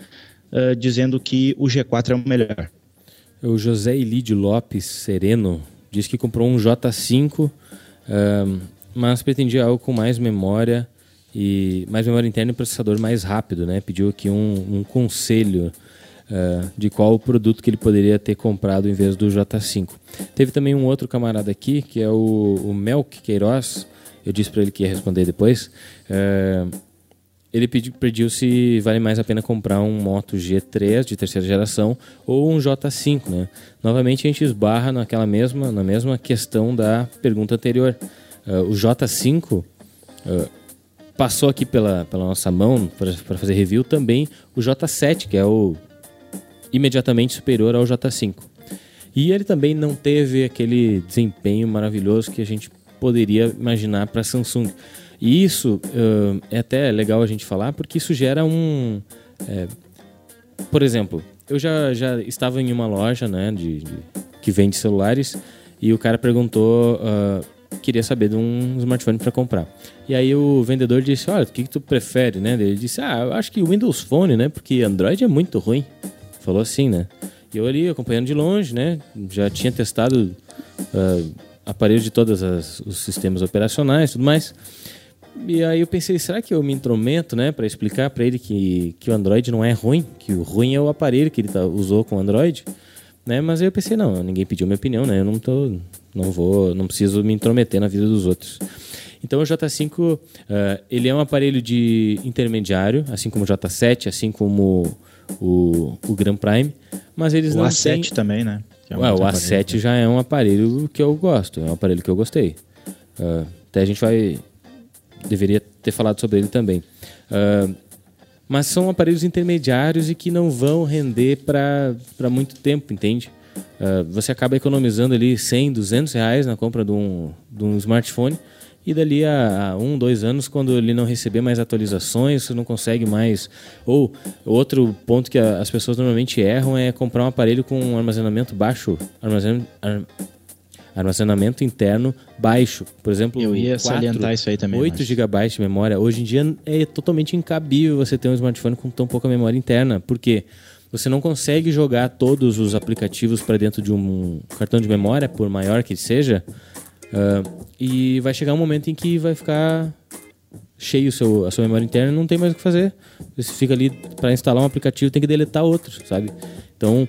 ah, dizendo que o G4 é o melhor. O José Elide Lopes Sereno diz que comprou um J5, ahm, mas pretendia algo com mais memória e mais memória interna e processador mais rápido, né? Pediu aqui um, um conselho ah, de qual produto que ele poderia ter comprado em vez do J5. Teve também um outro camarada aqui, que é o, o Melk Queiroz. Eu disse para ele que ia responder depois. Ah, ele pediu, pediu se vale mais a pena comprar um Moto G3 de terceira geração ou um J5, né? Novamente a gente esbarra naquela mesma, na mesma questão da pergunta anterior. Ah, o J5 ah, passou aqui pela, pela nossa mão para fazer review também o J7, que é o imediatamente superior ao J5. E ele também não teve aquele desempenho maravilhoso que a gente poderia imaginar para Samsung. E isso uh, é até legal a gente falar, porque isso gera um. é, por exemplo, eu já, já estava em uma loja né, de, de- que vende celulares e o cara perguntou. uh, queria saber de um smartphone para comprar. E aí o vendedor disse: Olha, o que, que tu prefere? Né? Ele disse: Ah, eu acho que Windows Phone, né? Porque Android é muito ruim. Falou assim, né? E eu ali acompanhando de longe, né? Já tinha testado ah, aparelhos de todos os sistemas operacionais tudo mais. E aí eu pensei, será que eu me intrometo, né, para explicar para ele que, que o Android não é ruim, que o ruim é o aparelho que ele tá, usou com o Android, né? Mas aí eu pensei, não, ninguém pediu minha opinião, né? Eu não tô, não vou, não preciso me intrometer na vida dos outros. Então o J5, ah, ele é um aparelho de intermediário, assim como o J7, assim como o, o Grand Prime, mas eles O não A7 têm... também, né? É um Ué, o outro aparelho. A7 já é um aparelho que eu gosto, é um aparelho que eu gostei. Ah, até a gente vai. Deveria ter falado sobre ele também. Ah, mas são aparelhos intermediários e que não vão render para muito tempo, entende? Ah, você acaba economizando ali 100, 200 reais na compra de um, de um smartphone e dali a, a um, dois anos, quando ele não receber mais atualizações, você não consegue mais. Ou outro ponto que a- as pessoas normalmente erram é comprar um aparelho com um armazenamento baixo, armazen- ar- armazenamento interno baixo. Por exemplo, Eu ia 4, salientar isso aí também, 8 Márcio. GB de memória. Hoje em dia é totalmente incabível você ter um smartphone com tão pouca memória interna. Por quê? Você não consegue jogar todos os aplicativos para dentro de um cartão de memória, por maior que seja, ah, e vai chegar um momento em que vai ficar cheio seu, a sua memória interna não tem mais o que fazer. Você fica ali para instalar um aplicativo tem que deletar outro, sabe? Então,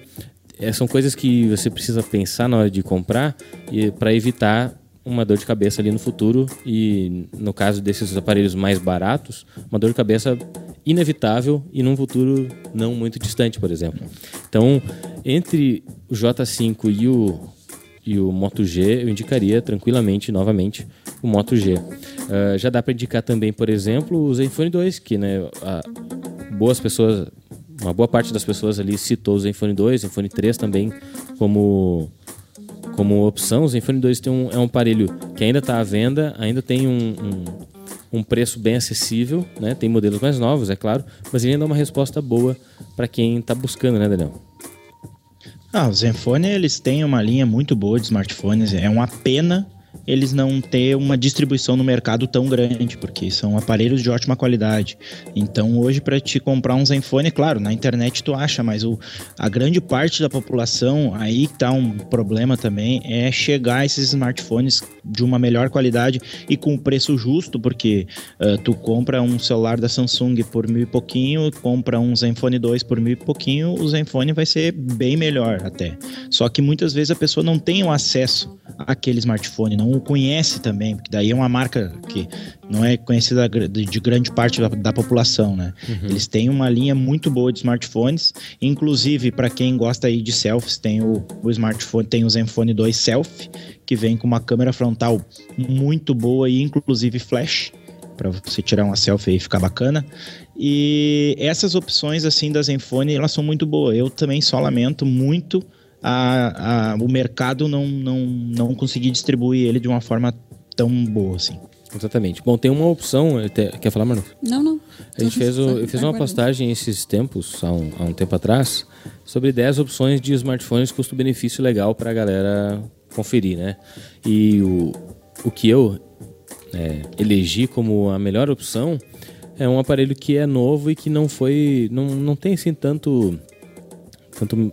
é, são coisas que você precisa pensar na hora de comprar e para evitar uma dor de cabeça ali no futuro e no caso desses aparelhos mais baratos, uma dor de cabeça inevitável e num futuro não muito distante, por exemplo. Então, entre o J5 e o e o Moto G, eu indicaria tranquilamente, novamente, o Moto G. Ah, já dá para indicar também, por exemplo, o Zenfone 2, que né, a- boas pessoas, uma boa parte das pessoas ali citou o Zenfone 2, o Zenfone 3 também como, como opção. O Zenfone 2 tem um, é um aparelho que ainda está à venda, ainda tem um, um, um preço bem acessível, né? tem modelos mais novos, é claro, mas ele ainda é uma resposta boa para quem está buscando, né, Daniel? Ah, o Zenfone, eles têm uma linha muito boa de smartphones. É uma pena eles não ter uma distribuição no mercado tão grande, porque são aparelhos de ótima qualidade. Então, hoje, para te comprar um Zenfone, claro, na internet tu acha, mas o, a grande parte da população, aí tá um problema também, é chegar a esses smartphones de uma melhor qualidade e com preço justo, porque uh, tu compra um celular da Samsung por mil e pouquinho, compra um Zenfone 2 por mil e pouquinho, o Zenfone vai ser bem melhor até. Só que muitas vezes a pessoa não tem o acesso àquele smartphone, não o conhece também, porque daí é uma marca que não é conhecida de grande parte da, da população, né? Uhum. Eles têm uma linha muito boa de smartphones, inclusive para quem gosta aí de selfies, tem o, o smartphone, tem o Zenfone 2 Selfie, que vem com uma câmera frontal muito boa e inclusive flash para você tirar uma selfie e ficar bacana. E essas opções assim da Zenfone, elas são muito boas. Eu também só lamento muito a, a, o mercado não, não, não conseguir distribuir ele de uma forma tão boa assim. Exatamente. Bom, tem uma opção. Quer falar, Manu? Não, não. A gente fez, o, eu fiz uma postagem esses tempos, há um, há um tempo atrás, sobre 10 opções de smartphones custo-benefício legal para a galera conferir, né? E o, o que eu é, elegi como a melhor opção é um aparelho que é novo e que não foi. não, não tem assim tanto tanto uh,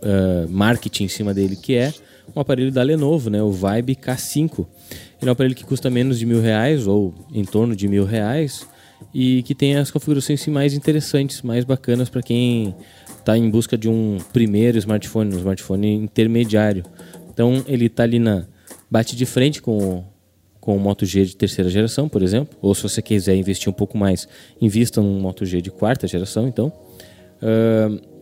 marketing em cima dele, que é um aparelho da Lenovo, né? O Vibe K5. Ele é um aparelho que custa menos de mil reais, ou em torno de mil reais, e que tem as configurações mais interessantes, mais bacanas para quem está em busca de um primeiro smartphone, um smartphone intermediário. Então ele está ali na. bate de frente com o, com o Moto G de terceira geração, por exemplo. Ou se você quiser investir um pouco mais, invista num Moto G de quarta geração, então. Uh,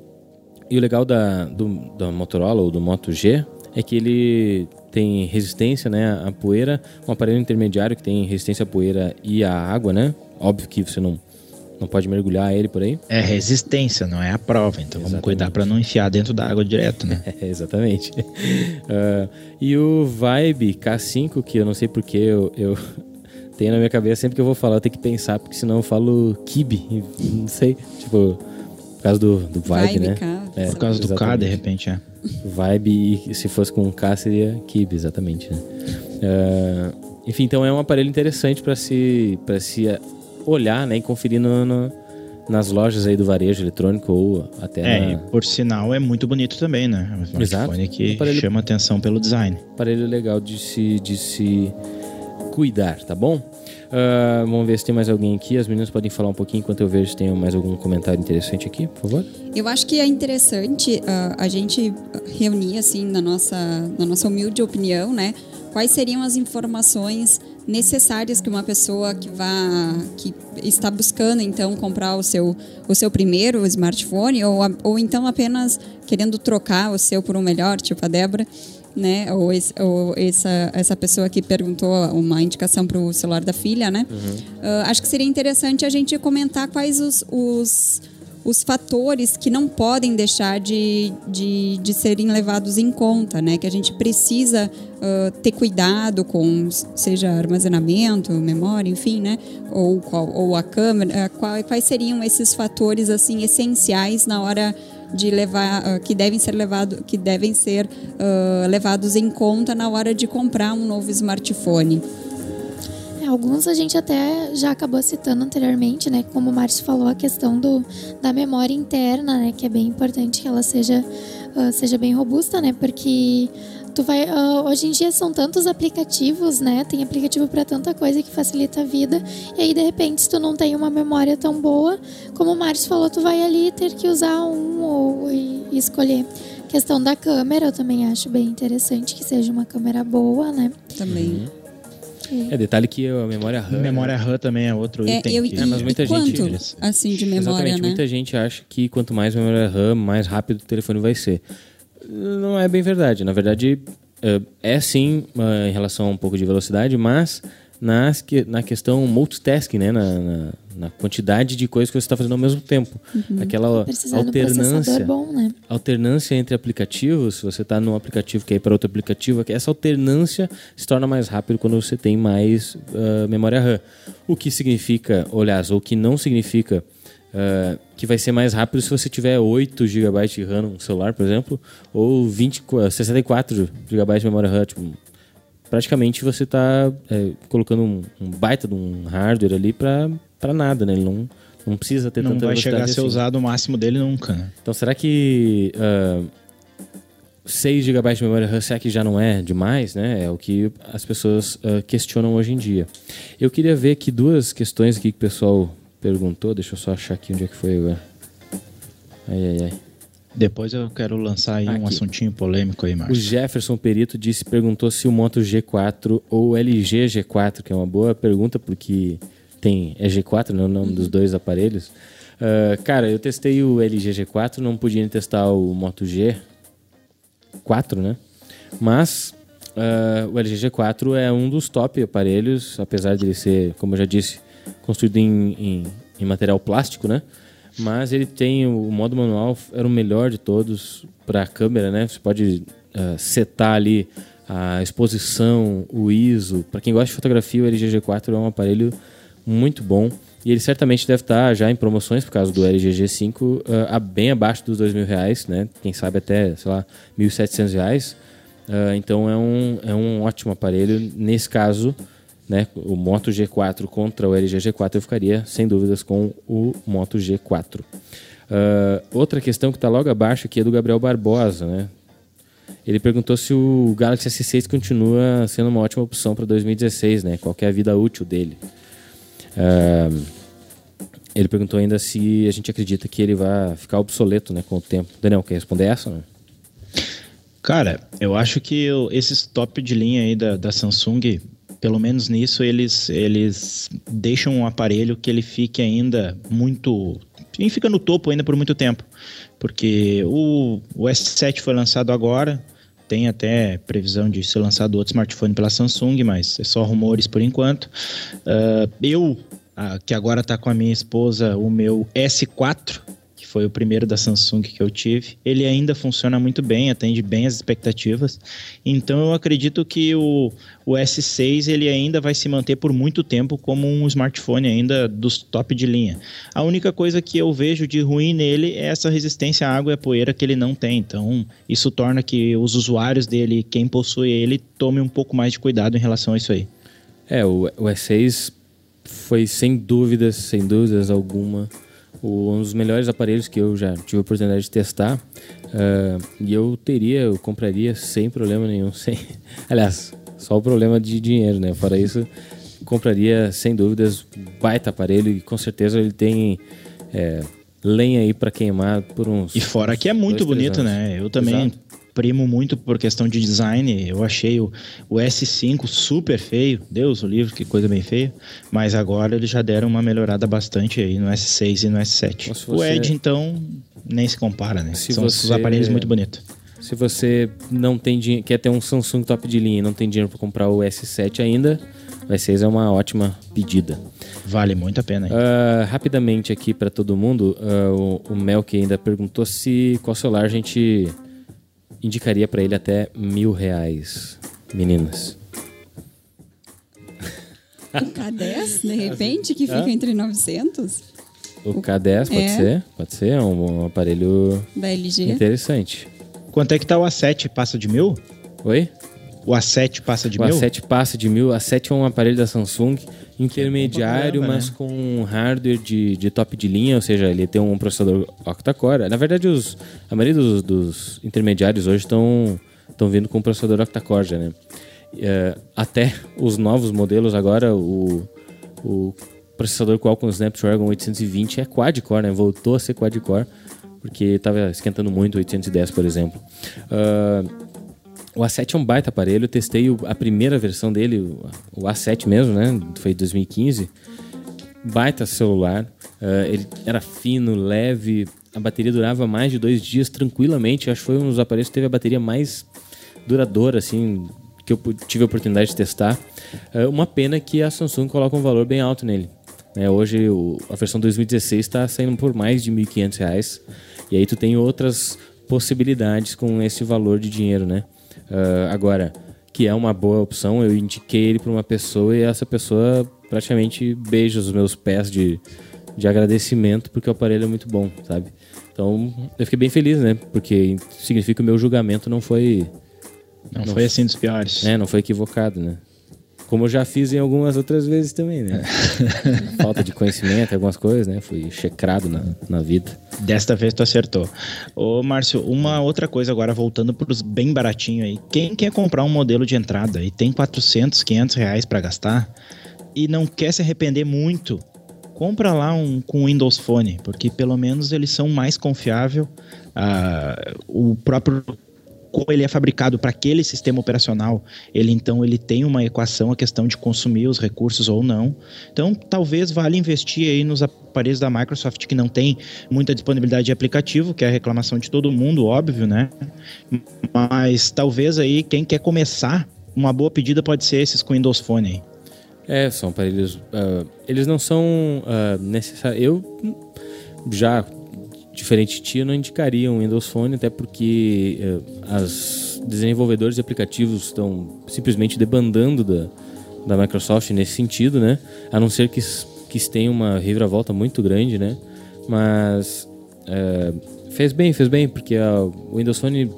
e o legal da, do, da Motorola ou do Moto G é que ele tem resistência né, à poeira, um aparelho intermediário que tem resistência à poeira e à água, né? Óbvio que você não, não pode mergulhar ele por aí. É resistência, não é a prova. Então exatamente. vamos cuidar para não enfiar dentro da água direto, né? É, exatamente. Uh, e o Vibe K5, que eu não sei porque eu, eu tenho na minha cabeça, sempre que eu vou falar, eu tenho que pensar, porque senão eu falo Kibe, não sei. Tipo, causa do, do vibe, vibe né? K, é, por causa do exatamente. K, de repente, é. Vibe, e se fosse com um K seria Kib, exatamente. Né? Uh, enfim, então é um aparelho interessante para se, pra se olhar né, e conferir no, no, nas lojas aí do varejo eletrônico ou até. É, na... por sinal é muito bonito também, né? É um Exato. que um aparelho, chama atenção pelo design. Aparelho legal de se, de se cuidar, tá bom? Uh, vamos ver se tem mais alguém aqui. As meninas podem falar um pouquinho enquanto eu vejo se tem mais algum comentário interessante aqui, por favor. Eu acho que é interessante uh, a gente reunir, assim, na nossa, na nossa humilde opinião, né? Quais seriam as informações necessárias que uma pessoa que vá que está buscando então comprar o seu o seu primeiro smartphone ou, ou então apenas querendo trocar o seu por um melhor, tipo a Débora, né? Ou, esse, ou essa, essa pessoa que perguntou uma indicação para o celular da filha, né? Uhum. Uh, acho que seria interessante a gente comentar quais os, os, os fatores que não podem deixar de, de, de serem levados em conta, né? Que a gente precisa uh, ter cuidado com, seja armazenamento, memória, enfim, né? Ou, qual, ou a câmera, uh, qual, quais seriam esses fatores, assim, essenciais na hora de levar uh, que devem ser levado, que devem ser uh, levados em conta na hora de comprar um novo smartphone. É, alguns a gente até já acabou citando anteriormente, né? Como o Márcio falou, a questão do, da memória interna, né? Que é bem importante que ela seja, uh, seja bem robusta, né? Porque tu vai uh, hoje em dia são tantos aplicativos né tem aplicativo para tanta coisa que facilita a vida e aí de repente se tu não tem uma memória tão boa como o Márcio falou tu vai ali ter que usar um ou e, e escolher questão da câmera eu também acho bem interessante que seja uma câmera boa né também uhum. é detalhe que a memória RAM. Memória RAM também é outro é, item. Eu, que... é, mas muita gente quanto, assim de memória, Exatamente, né? Muita gente acha que quanto mais memória RAM, mais rápido o telefone vai ser não é bem verdade. Na verdade, é, é sim em relação a um pouco de velocidade, mas nas, na questão multitasking, né? Na, na, na quantidade de coisas que você está fazendo ao mesmo tempo. Uhum. Aquela alternância. Bom, né? Alternância entre aplicativos, se você está num aplicativo que é para outro aplicativo, essa alternância se torna mais rápido quando você tem mais uh, memória RAM. O que significa, aliás, ou o que não significa Uh, que vai ser mais rápido se você tiver 8 GB de RAM no celular, por exemplo, ou 20, 64 GB de memória RAM. Tipo, praticamente você está é, colocando um, um, baita de um hardware ali para nada, né? Ele não, não precisa ter não tanta vai chegar a ser assim. usado o máximo dele nunca, né? Então será que uh, 6 GB de memória RAM será que já não é demais, né? É o que as pessoas uh, questionam hoje em dia. Eu queria ver aqui duas questões aqui que o pessoal perguntou. Deixa eu só achar aqui onde é que foi agora. Ai, ai, ai. Depois eu quero lançar aí Aqui. um assuntinho polêmico aí, Márcio. O Jefferson Perito disse, perguntou se o Moto G4 ou LG G4, que é uma boa pergunta, porque tem é G4, né, o nome uhum. dos dois aparelhos. Uh, cara, eu testei o LG G4, não podia testar o Moto G4, né? Mas uh, o LG G4 é um dos top aparelhos, apesar de ele ser, como eu já disse, construído em, em, em material plástico, né? Mas ele tem o modo manual, era o melhor de todos para a câmera, né? Você pode uh, setar ali a exposição, o ISO. Para quem gosta de fotografia, o LG G4 é um aparelho muito bom. E ele certamente deve estar já em promoções por causa do LG G5 uh, bem abaixo dos dois mil reais, né? Quem sabe até, sei lá, setecentos reais. Uh, então é um, é um ótimo aparelho. Nesse caso, né, o Moto G4 contra o LG G4, eu ficaria sem dúvidas com o Moto G4. Uh, ah, outra questão que está logo abaixo aqui é do Gabriel Barbosa. Né? Ele perguntou se o Galaxy S6 continua sendo uma ótima opção para 2016, né? qual é a vida útil dele. Uh, ele perguntou ainda se a gente acredita que ele vai ficar obsoleto né, com o tempo. Daniel, quer responder essa? Né? Cara, eu acho que eu, esses top de linha aí da, da Samsung, pelo menos nisso, eles, eles deixam um aparelho que ele fique ainda muito. E fica no topo ainda por muito tempo. Porque o, o S7 foi lançado agora, tem até previsão de ser lançado outro smartphone pela Samsung, mas é só rumores por enquanto. Uh, eu, uh, que agora está com a minha esposa, o meu S4, foi o primeiro da Samsung que eu tive. Ele ainda funciona muito bem, atende bem as expectativas. Então eu acredito que o, o S6 ele ainda vai se manter por muito tempo como um smartphone ainda dos top de linha. A única coisa que eu vejo de ruim nele é essa resistência à água e à poeira que ele não tem. Então isso torna que os usuários dele, quem possui ele, tome um pouco mais de cuidado em relação a isso aí. É, o, o S6 foi sem dúvidas, sem dúvidas alguma, um dos melhores aparelhos que eu já tive a oportunidade de testar. Uh, e eu teria, eu compraria sem problema nenhum. Sem... Aliás, só o problema de dinheiro, né? Fora isso, compraria sem dúvidas baita aparelho e com certeza ele tem é, lenha aí para queimar por uns. E fora que é muito bonito, né? Eu também Exato primo muito por questão de design. Eu achei o, o S5 super feio. Deus o livro, que coisa bem feia. Mas agora eles já deram uma melhorada bastante aí no S6 e no S7. Você... O Edge, então, nem se compara, né? Se São você... os aparelhos muito bonitos. Se você não tem dinheiro, quer ter um Samsung top de linha e não tem dinheiro para comprar o S7 ainda, o S6 é uma ótima pedida. Vale muito a pena. Uh, rapidamente aqui para todo mundo, uh, o, o Melk ainda perguntou se qual celular a gente indicaria para ele até mil reais, meninas. O K10, de repente, que fica entre 900? O K10 pode é. ser, pode ser, é um, um, aparelho da LG. Interessante. Quanto é que tá o A7? Passa de mil? Oi? O A7 passa de o mil? O A7 passa de mil. A7 é um aparelho da Samsung intermediário, caramba, mas né? com hardware de, de top de linha, ou seja, ele tem um processador octa-core. Na verdade, os, a maioria dos, dos intermediários hoje estão vindo com processador octa-core já, né? É, até os novos modelos agora, o, o processador Qualcomm Snapdragon 820 é quad-core, né? Voltou a ser quad-core, porque estava esquentando muito o 810, por exemplo. Uh, o A7 é um baita aparelho, eu testei a primeira versão dele, o A7 mesmo, né? Foi 2015. Baita celular, uh, ele era fino, leve, a bateria durava mais de dois dias tranquilamente. Acho que foi um dos aparelhos que teve a bateria mais duradoura, assim, que eu tive a oportunidade de testar. Uh, uma pena que a Samsung coloca um valor bem alto nele. É, hoje o, a versão 2016 está saindo por mais de R$ 1.500. E aí tu tem outras possibilidades com esse valor de dinheiro, né? Uh, agora, que é uma boa opção, eu indiquei ele para uma pessoa e essa pessoa praticamente beija os meus pés de, de agradecimento porque o aparelho é muito bom, sabe? Então, eu fiquei bem feliz, né? Porque significa que o meu julgamento não foi Não, não foi assim dos piores. É, não foi equivocado, né? Como eu já fiz em algumas outras vezes também, né? Falta de conhecimento, algumas coisas, né? Fui checrado na, na vida. Desta vez tu acertou. Ô, Márcio, uma outra coisa agora, voltando para os bem baratinho aí. Quem quer comprar um modelo de entrada e tem 400, 500 reais para gastar e não quer se arrepender muito, compra lá um com Windows Phone, porque pelo menos eles são mais confiável. Ah, o próprio como ele é fabricado para aquele sistema operacional, ele então ele tem uma equação a questão de consumir os recursos ou não. Então, talvez valha investir aí nos aparelhos da Microsoft que não tem muita disponibilidade de aplicativo, que é a reclamação de todo mundo, óbvio, né? Mas talvez aí quem quer começar, uma boa pedida pode ser esses com Windows Phone aí. É, são aparelhos. Uh, eles não são uh, necessários. Eu já diferente de ti, eu não indicaria um Windows Phone, até porque uh, as desenvolvedores de aplicativos estão simplesmente debandando da, da Microsoft nesse sentido, né? A não ser que, que tenha uma reviravolta muito grande, né? Mas uh, fez bem, fez bem, porque o Windows Phone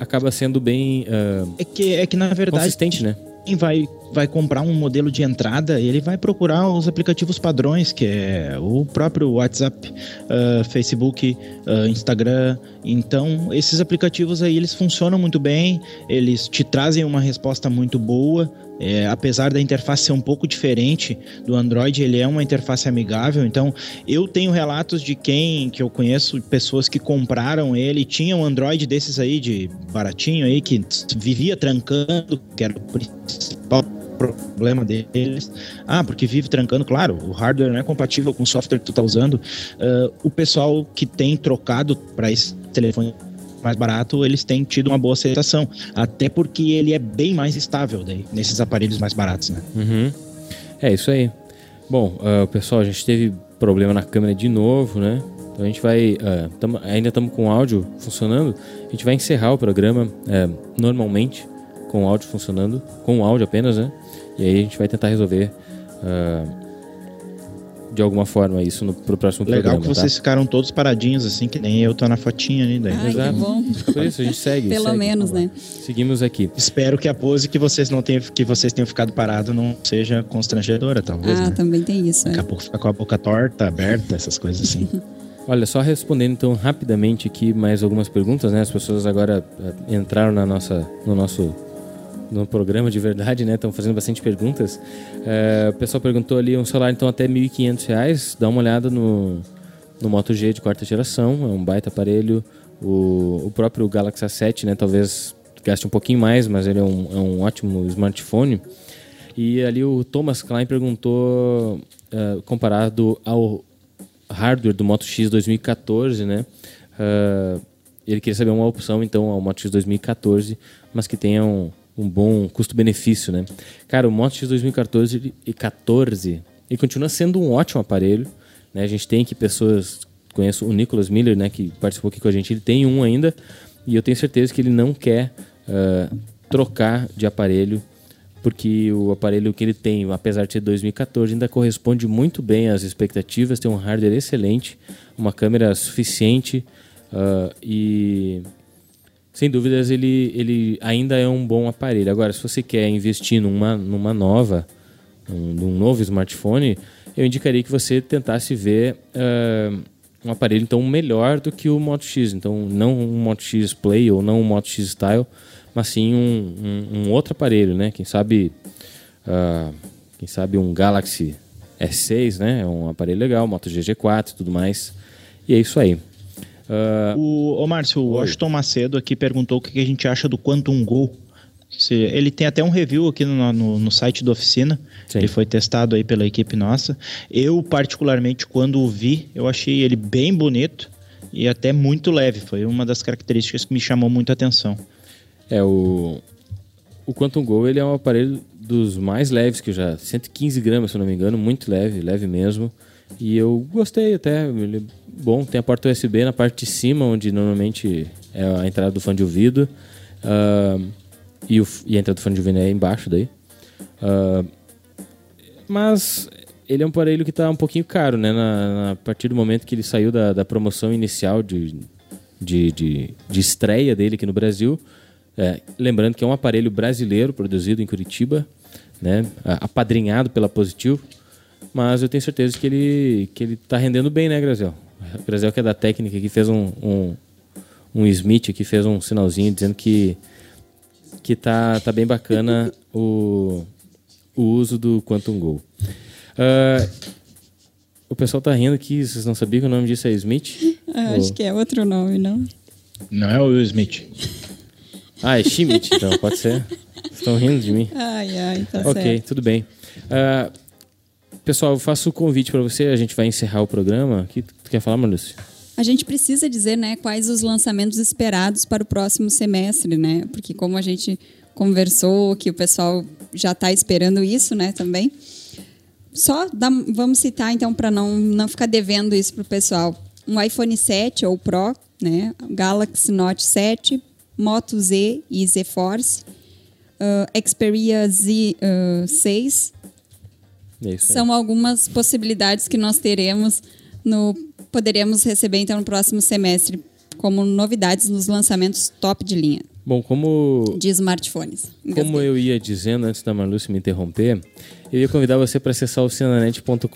acaba sendo bem uh, é que é que na verdade consistente, né? Quem vai, vai comprar um modelo de entrada, ele vai procurar os aplicativos padrões, que é o próprio WhatsApp, uh, Facebook, uh, Instagram. Então, esses aplicativos aí, eles funcionam muito bem, eles te trazem uma resposta muito boa, é, apesar da interface ser um pouco diferente do Android, ele é uma interface amigável. Então, eu tenho relatos de quem que eu conheço, pessoas que compraram ele, tinham um Android desses aí de baratinho aí que vivia trancando, que era o principal problema deles. Ah, porque vive trancando, claro, o hardware não é compatível com o software que tu tá usando. Uh, o pessoal que tem trocado para esse telefone mais barato, eles têm tido uma boa aceitação. Até porque ele é bem mais estável daí, nesses aparelhos mais baratos, né? Uhum. É isso aí. Bom, uh, pessoal, a gente teve problema na câmera de novo, né? Então a gente vai. Uh, tamo, ainda estamos com o áudio funcionando. A gente vai encerrar o programa uh, normalmente, com o áudio funcionando, com o áudio apenas, né? E aí a gente vai tentar resolver uh, de alguma forma isso no, pro próximo Legal programa. Legal que vocês tá? ficaram todos paradinhos, assim, que nem eu tô na fotinha ali. Daí. Ai, Exato. que bom. Por isso a gente segue. Pelo segue, menos, né? Seguimos aqui. Espero que a pose que vocês não tenham, que vocês tenham ficado parado não seja constrangedora, talvez. Ah, né? também tem isso. Daqui é. a pouco fica com a boca torta, aberta, essas coisas assim. Olha, só respondendo então rapidamente aqui mais algumas perguntas, né? As pessoas agora eh, entraram na nossa, no nosso no programa de verdade, né? Estão fazendo bastante perguntas. É, o pessoal perguntou ali um celular então até R$ 1.500. Dá uma olhada no, no Moto G de quarta geração, é um baita aparelho. O, o próprio Galaxy A7, né? Talvez gaste um pouquinho mais, mas ele é um, é um ótimo smartphone. E ali o Thomas Klein perguntou, uh, comparado ao hardware do Moto X 2014, né? Uh, ele queria saber uma opção, então, ao Moto X 2014, mas que tenha um, um bom custo-benefício, né? Cara, o Moto X 2014 e 14, ele continua sendo um ótimo aparelho, né? A gente tem aqui pessoas, conheço o Nicholas Miller, né, que participou aqui com a gente, ele tem um ainda, e eu tenho certeza que ele não quer uh, trocar de aparelho, porque o aparelho que ele tem, apesar de ser 2014, ainda corresponde muito bem às expectativas, tem um hardware excelente, uma câmera suficiente uh, e sem dúvidas ele, ele ainda é um bom aparelho. Agora, se você quer investir numa, numa nova, num, num novo smartphone, eu indicaria que você tentasse ver uh, um aparelho então melhor do que o Moto X. Então, não um Moto X Play ou não um Moto X Style, mas sim um, um, um outro aparelho, né? Quem sabe, uh, quem sabe um Galaxy S6, né? É um aparelho legal, Moto GG4 e tudo mais. E é isso aí. Uh... O, ô Márcio, o Washington Macedo aqui perguntou o que a gente acha do Quantum Go. Ele tem até um review aqui no, no, no site da oficina. Sim. Ele foi testado aí pela equipe nossa. Eu, particularmente, quando o vi, eu achei ele bem bonito e até muito leve. Foi uma das características que me chamou muito a atenção. É, o, o Quantum Go ele é um aparelho dos mais leves que eu já... 115 gramas, se eu não me engano, muito leve, leve mesmo. E eu gostei até, ele bom. Tem a porta USB na parte de cima, onde normalmente é a entrada do fone de ouvido. Uh, e, o, e, a entrada do fone de ouvido é embaixo daí. Uh, mas ele é um aparelho que está um pouquinho caro, né? Na, na, a partir do momento que ele saiu da, da promoção inicial de, de, de, de, estreia dele aqui no Brasil, É, lembrando que é um aparelho brasileiro produzido em Curitiba, né, apadrinhado pela Positivo, mas eu tenho certeza que ele que ele está rendendo bem, né, Grazel? O Grazel que é da técnica que fez um, um, um Smith que fez um sinalzinho dizendo que que tá, tá bem bacana o, o uso do Quantum Go. Uh, o pessoal tá rindo aqui, vocês não sabiam que o nome disso é Smith? Ah, Ou... Acho que é outro nome, não? Não é o Will Smith. Ah, é Schmidt, então, pode ser. Estão rindo de mim? Ai, ai, tá Ok, certo. tudo bem. Uh, pessoal, eu faço o convite para você, a gente vai encerrar o programa. Que tu quer falar, Marlúcio? A gente precisa dizer, né, quais os lançamentos esperados para o próximo semestre, né? Porque como a gente conversou, que o pessoal já está esperando isso, né, também. Só dá, vamos citar, então, para não, não ficar devendo isso para o pessoal. Um iPhone 7 ou Pro, né? Galaxy Note 7, Moto Z e Z Force, uh, Xperia Z uh, 6. É São algumas possibilidades que nós teremos no poderemos receber então no próximo semestre como novidades nos lançamentos top de linha. Bom, como de smartphones. Como eu ia dizendo antes da Marluce me interromper, eu ia convidar você para acessar o cinanet.com.br,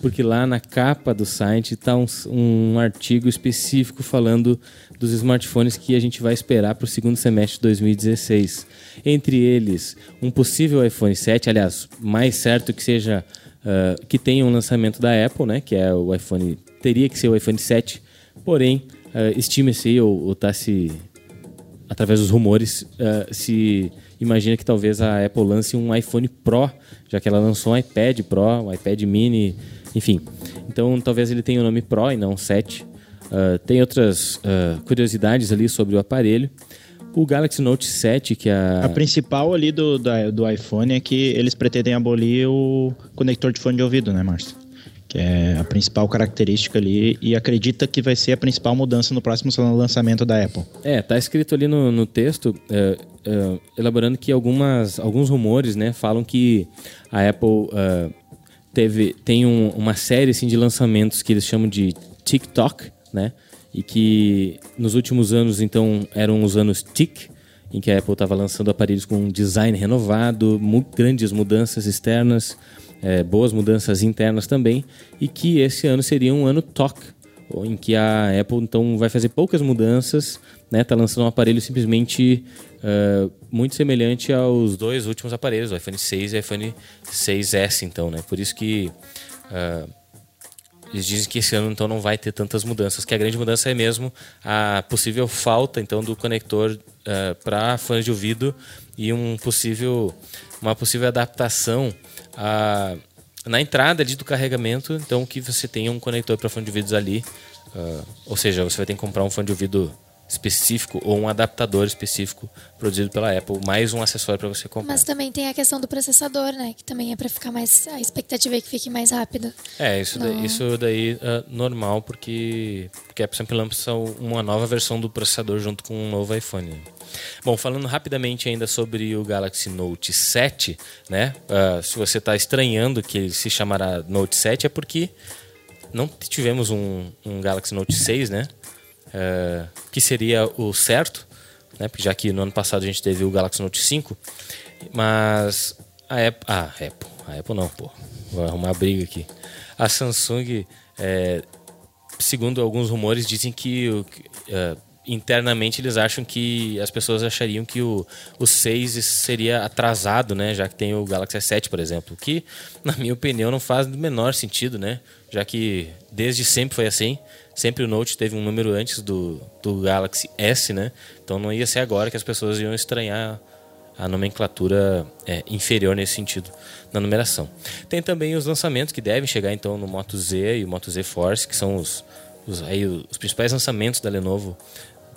porque lá na capa do site está um, um, artigo específico falando dos smartphones que a gente vai esperar para o segundo semestre de 2016. Entre eles, um possível iPhone 7, aliás, mais certo que seja uh, que tenha um lançamento da Apple, né, que é o iPhone, teria que ser o iPhone 7, porém, uh, estima-se ou está se através dos rumores, uh, se imagina que talvez a Apple lance um iPhone Pro, já que ela lançou um iPad Pro, um iPad Mini, enfim. Então talvez ele tenha o nome Pro e não 7. Uh, tem outras uh, curiosidades ali sobre o aparelho. O Galaxy Note 7, que é a... A principal ali do, da, do iPhone é que eles pretendem abolir o conector de fone de ouvido, né, Márcio? que é a principal característica ali e acredita que vai ser a principal mudança no próximo lançamento da Apple. É, tá escrito ali no, no texto, é, é, elaborando que algumas, alguns rumores, né, falam que a Apple é, teve, tem um, uma série assim, de lançamentos que eles chamam de TikTok, né, e que nos últimos anos, então, eram os anos TIC, em que a Apple estava lançando aparelhos com um design renovado, grandes mudanças externas, é, boas mudanças internas também, e que esse ano seria um ano TOC, em que a Apple então vai fazer poucas mudanças, né? Tá lançando um aparelho simplesmente uh, muito semelhante aos dois últimos aparelhos, o iPhone 6 e o iPhone 6S, então, né? Por isso que uh, eles dizem que esse ano então não vai ter tantas mudanças, que a grande mudança é mesmo a possível falta então do conector uh, para fones de ouvido e um possível uma possível adaptação a, na entrada ali do carregamento, então que você tenha um conector para fone de ouvidos ali, uh, ou seja, você vai ter que comprar um fone de ouvido específico ou um adaptador específico produzido pela Apple, mais um acessório para você comprar. Mas também tem a questão do processador, né? Que também é para ficar mais. A expectativa é que fique mais rápido. É, isso daí, isso daí é normal, porque, porque a Apple sempre lança uma nova versão do processador junto com um novo iPhone. Bom, falando rapidamente ainda sobre o Galaxy Note 7, né? Uh, se você está estranhando que ele se chamará Note 7, é porque não tivemos um, um Galaxy Note 6, né? Uh, que seria o certo, né? Já que no ano passado a gente teve o Galaxy Note 5, mas a Apple, ah, Apple, a Apple não, pô, vou arrumar briga aqui. A Samsung, é, segundo alguns rumores, dizem que uh, internamente eles acham que as pessoas achariam que o, o 6 seria atrasado, né? Já que tem o Galaxy S7, por exemplo. Que, na minha opinião, não faz o menor sentido, né? Já que desde sempre foi assim. Sempre o Note teve um número antes do, do Galaxy S, né? Então não ia ser agora que as pessoas iam estranhar a nomenclatura é, inferior nesse sentido na numeração. Tem também os lançamentos que devem chegar então no Moto Z e o Moto Z Force, que são os, os, aí, os principais lançamentos da Lenovo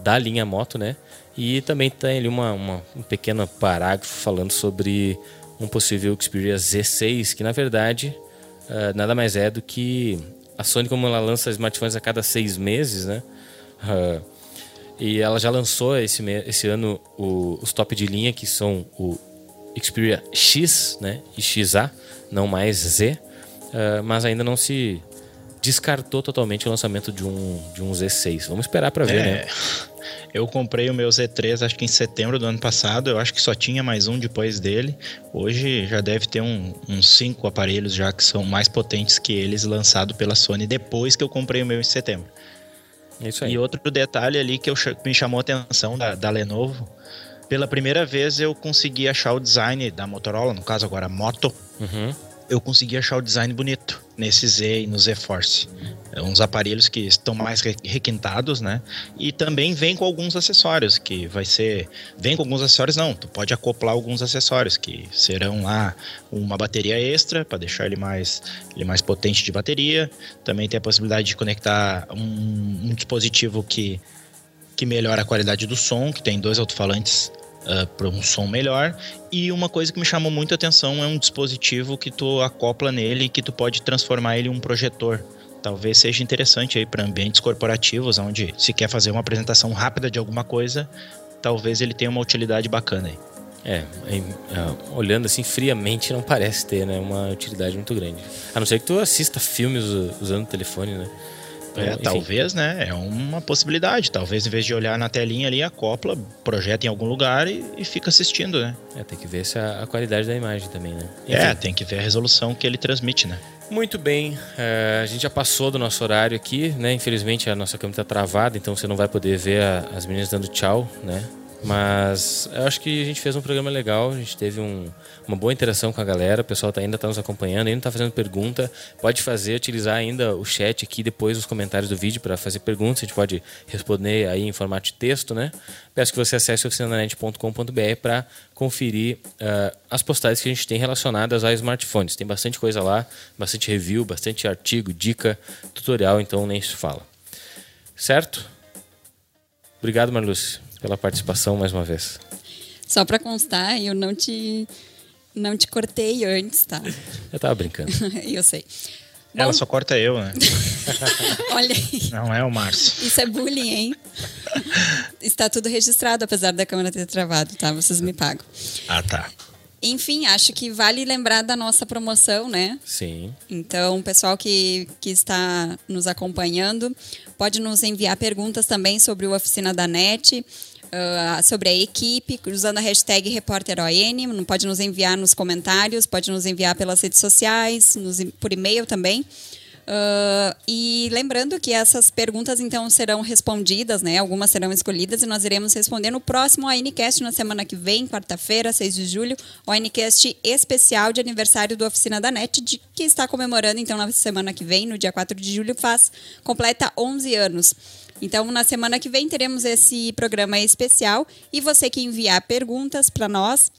da linha moto, né? E também tem ali uma, uma, um pequeno parágrafo falando sobre um possível Xperia Z6, que na verdade uh, nada mais é do que a Sony, como ela lança smartphones a cada seis meses, né? Uh, e ela já lançou esse, esse ano o, os top de linha, que são o Xperia X né? e XA, não mais Z, uh, mas ainda não se descartou totalmente o lançamento de um, de um Z6. Vamos esperar para ver, é, né? Eu comprei o meu Z3 acho que em setembro do ano passado. Eu acho que só tinha mais um depois dele. Hoje já deve ter um, uns cinco aparelhos já que são mais potentes que eles lançados pela Sony depois que eu comprei o meu em setembro. Isso aí. E outro detalhe ali que eu, me chamou a atenção da, da Lenovo. Pela primeira vez eu consegui achar o design da Motorola, no caso agora Moto, uhum eu consegui achar o design bonito nesse Z e no Z Force. É uns aparelhos que estão mais requintados, né? E também vem com alguns acessórios, que vai ser. Vem com alguns acessórios, não. Tu pode acoplar alguns acessórios, que serão lá uma bateria extra, para deixar ele mais, ele mais potente de bateria. Também tem a possibilidade de conectar um, um dispositivo que, que melhora a qualidade do som, que tem dois alto-falantes uh, ah, para um som melhor. E uma coisa que me chamou muito a atenção é um dispositivo que tu acopla nele e que tu pode transformar ele em um projetor. Talvez seja interessante aí para ambientes corporativos, onde se quer fazer uma apresentação rápida de alguma coisa, talvez ele tenha uma utilidade bacana aí. É, é, olhando assim friamente não parece ter né, uma utilidade muito grande. A não ser que tu assista filmes usando o telefone, né? É, talvez, né? É uma possibilidade. Talvez em vez de olhar na telinha ali, acopla, projeta em algum lugar e, e fica assistindo, né? É, tem que ver se a, a qualidade da imagem também, né? Enfim. É, tem que ver a resolução que ele transmite, né? Muito bem, é, a gente já passou do nosso horário aqui, né? Infelizmente a nossa câmera está travada, então você não vai poder ver a, as meninas dando tchau, né? Mas eu acho que a gente fez um programa legal, a gente teve um, uma boa interação com a galera, o pessoal tá, ainda está nos acompanhando, ainda está fazendo pergunta. Pode fazer, utilizar ainda o chat aqui depois dos comentários do vídeo para fazer perguntas, a gente pode responder aí em formato de texto, né? Peço que você acesse oficinanet.com.br para conferir uh, as postagens que a gente tem relacionadas a smartphones. Tem bastante coisa lá, bastante review, bastante artigo, dica, tutorial, então nem se fala. Certo? Obrigado, Marluce pela participação mais uma vez. Só para constar, eu não te não te cortei antes, tá? Eu tava brincando. eu sei. Bom, Ela só corta eu, né? Olha aí. Não é o Márcio. Isso é bullying, hein? Está tudo registrado, apesar da câmera ter travado, tá? Vocês me pagam. Ah, tá. Enfim, acho que vale lembrar da nossa promoção, né? Sim. Então, o pessoal que, que está nos acompanhando pode nos enviar perguntas também sobre o Oficina da NET uh, sobre a equipe, usando a hashtag RepórterON. Pode nos enviar nos comentários, pode nos enviar pelas redes sociais, nos, por e-mail também. Uh, e lembrando que essas perguntas então serão respondidas, né? Algumas serão escolhidas e nós iremos responder no próximo ONCast na semana que vem, quarta-feira, 6 de julho, ONCast especial de aniversário do Oficina da NET, de, que está comemorando então na semana que vem, no dia 4 de julho, faz completa 11 anos. Então, na semana que vem teremos esse programa especial e você que enviar perguntas para nós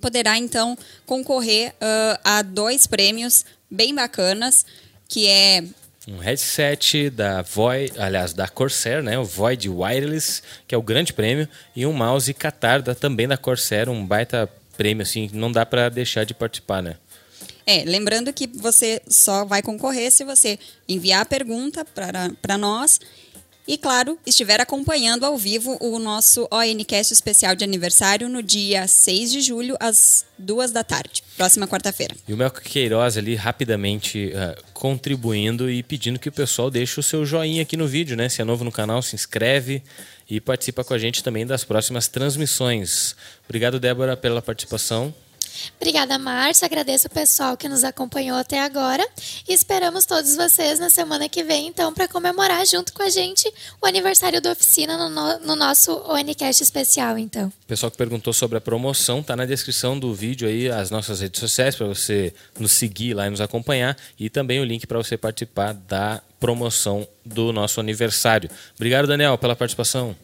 poderá então concorrer uh, a dois prêmios bem bacanas, que é um headset da Void, aliás, da Corsair, né, o Void Wireless, que é o grande prêmio, e um mouse Qatar da, também da Corsair, um baita prêmio assim, não dá para deixar de participar, né? É, lembrando que você só vai concorrer se você enviar a pergunta para nós e, claro, estiver acompanhando ao vivo o nosso ONCast especial de aniversário no dia 6 de julho, às duas da tarde, próxima quarta-feira. E o Melco Queiroz ali rapidamente uh, contribuindo e pedindo que o pessoal deixe o seu joinha aqui no vídeo, né? Se é novo no canal, se inscreve e participa com a gente também das próximas transmissões. Obrigado, Débora, pela participação. Obrigada, Márcia. Agradeço o pessoal que nos acompanhou até agora. E esperamos todos vocês na semana que vem, então, para comemorar junto com a gente o aniversário da oficina no, no, no nosso ONCast especial, então. Pessoal que perguntou sobre a promoção, tá na descrição do vídeo aí as nossas redes sociais para você nos seguir lá e nos acompanhar e também o link para você participar da promoção do nosso aniversário. Obrigado, Daniel, pela participação.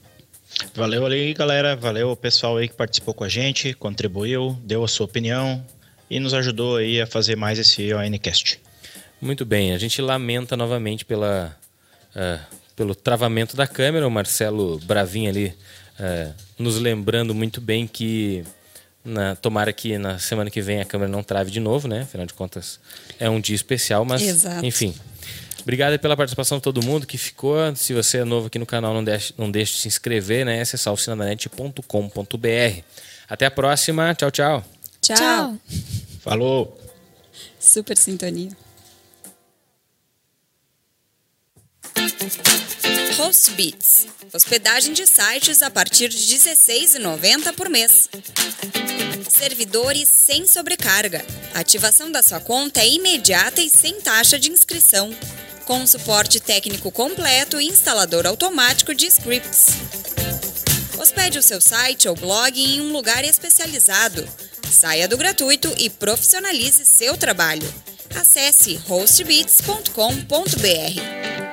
Valeu ali, galera. Valeu o pessoal aí que participou com a gente, contribuiu, deu a sua opinião e nos ajudou aí a fazer mais esse ONCast. Muito bem, a gente lamenta novamente pela, uh, pelo travamento da câmera, o Marcelo Bravinho ali uh, nos lembrando muito bem que na, tomara que na semana que vem a câmera não trave de novo, né? Afinal de contas, é um dia especial, mas Exato. enfim, Obrigado pela participação de todo mundo que ficou. Se você é novo aqui no canal, não deixe, não deixe de se inscrever, né? Acessar o Até a próxima. Tchau, tchau. Tchau. tchau. Falou. Super sintonia. HostBeats. Hospedagem de sites a partir de R$ 16,90 por mês. Servidores sem sobrecarga. Ativação da sua conta é imediata e sem taxa de inscrição. Com suporte técnico completo e instalador automático de scripts. Hospede o seu site ou blog em um lugar especializado. Saia do gratuito e profissionalize seu trabalho. Acesse hostbeats.com.br.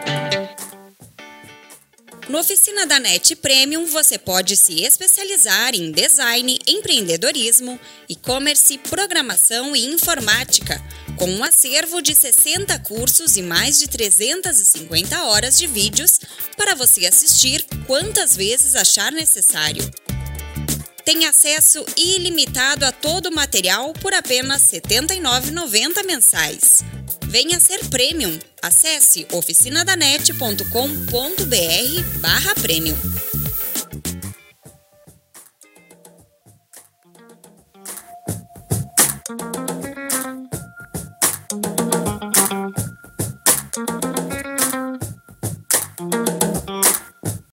No Oficina da NET Premium, você pode se especializar em design, empreendedorismo, e-commerce, programação e informática, com um acervo de 60 cursos e mais de 350 horas de vídeos para você assistir quantas vezes achar necessário. Tem acesso ilimitado a todo o material por apenas R$ 79,90 mensais. Venha ser Premium. Acesse oficinadanet.com.br barra Premium.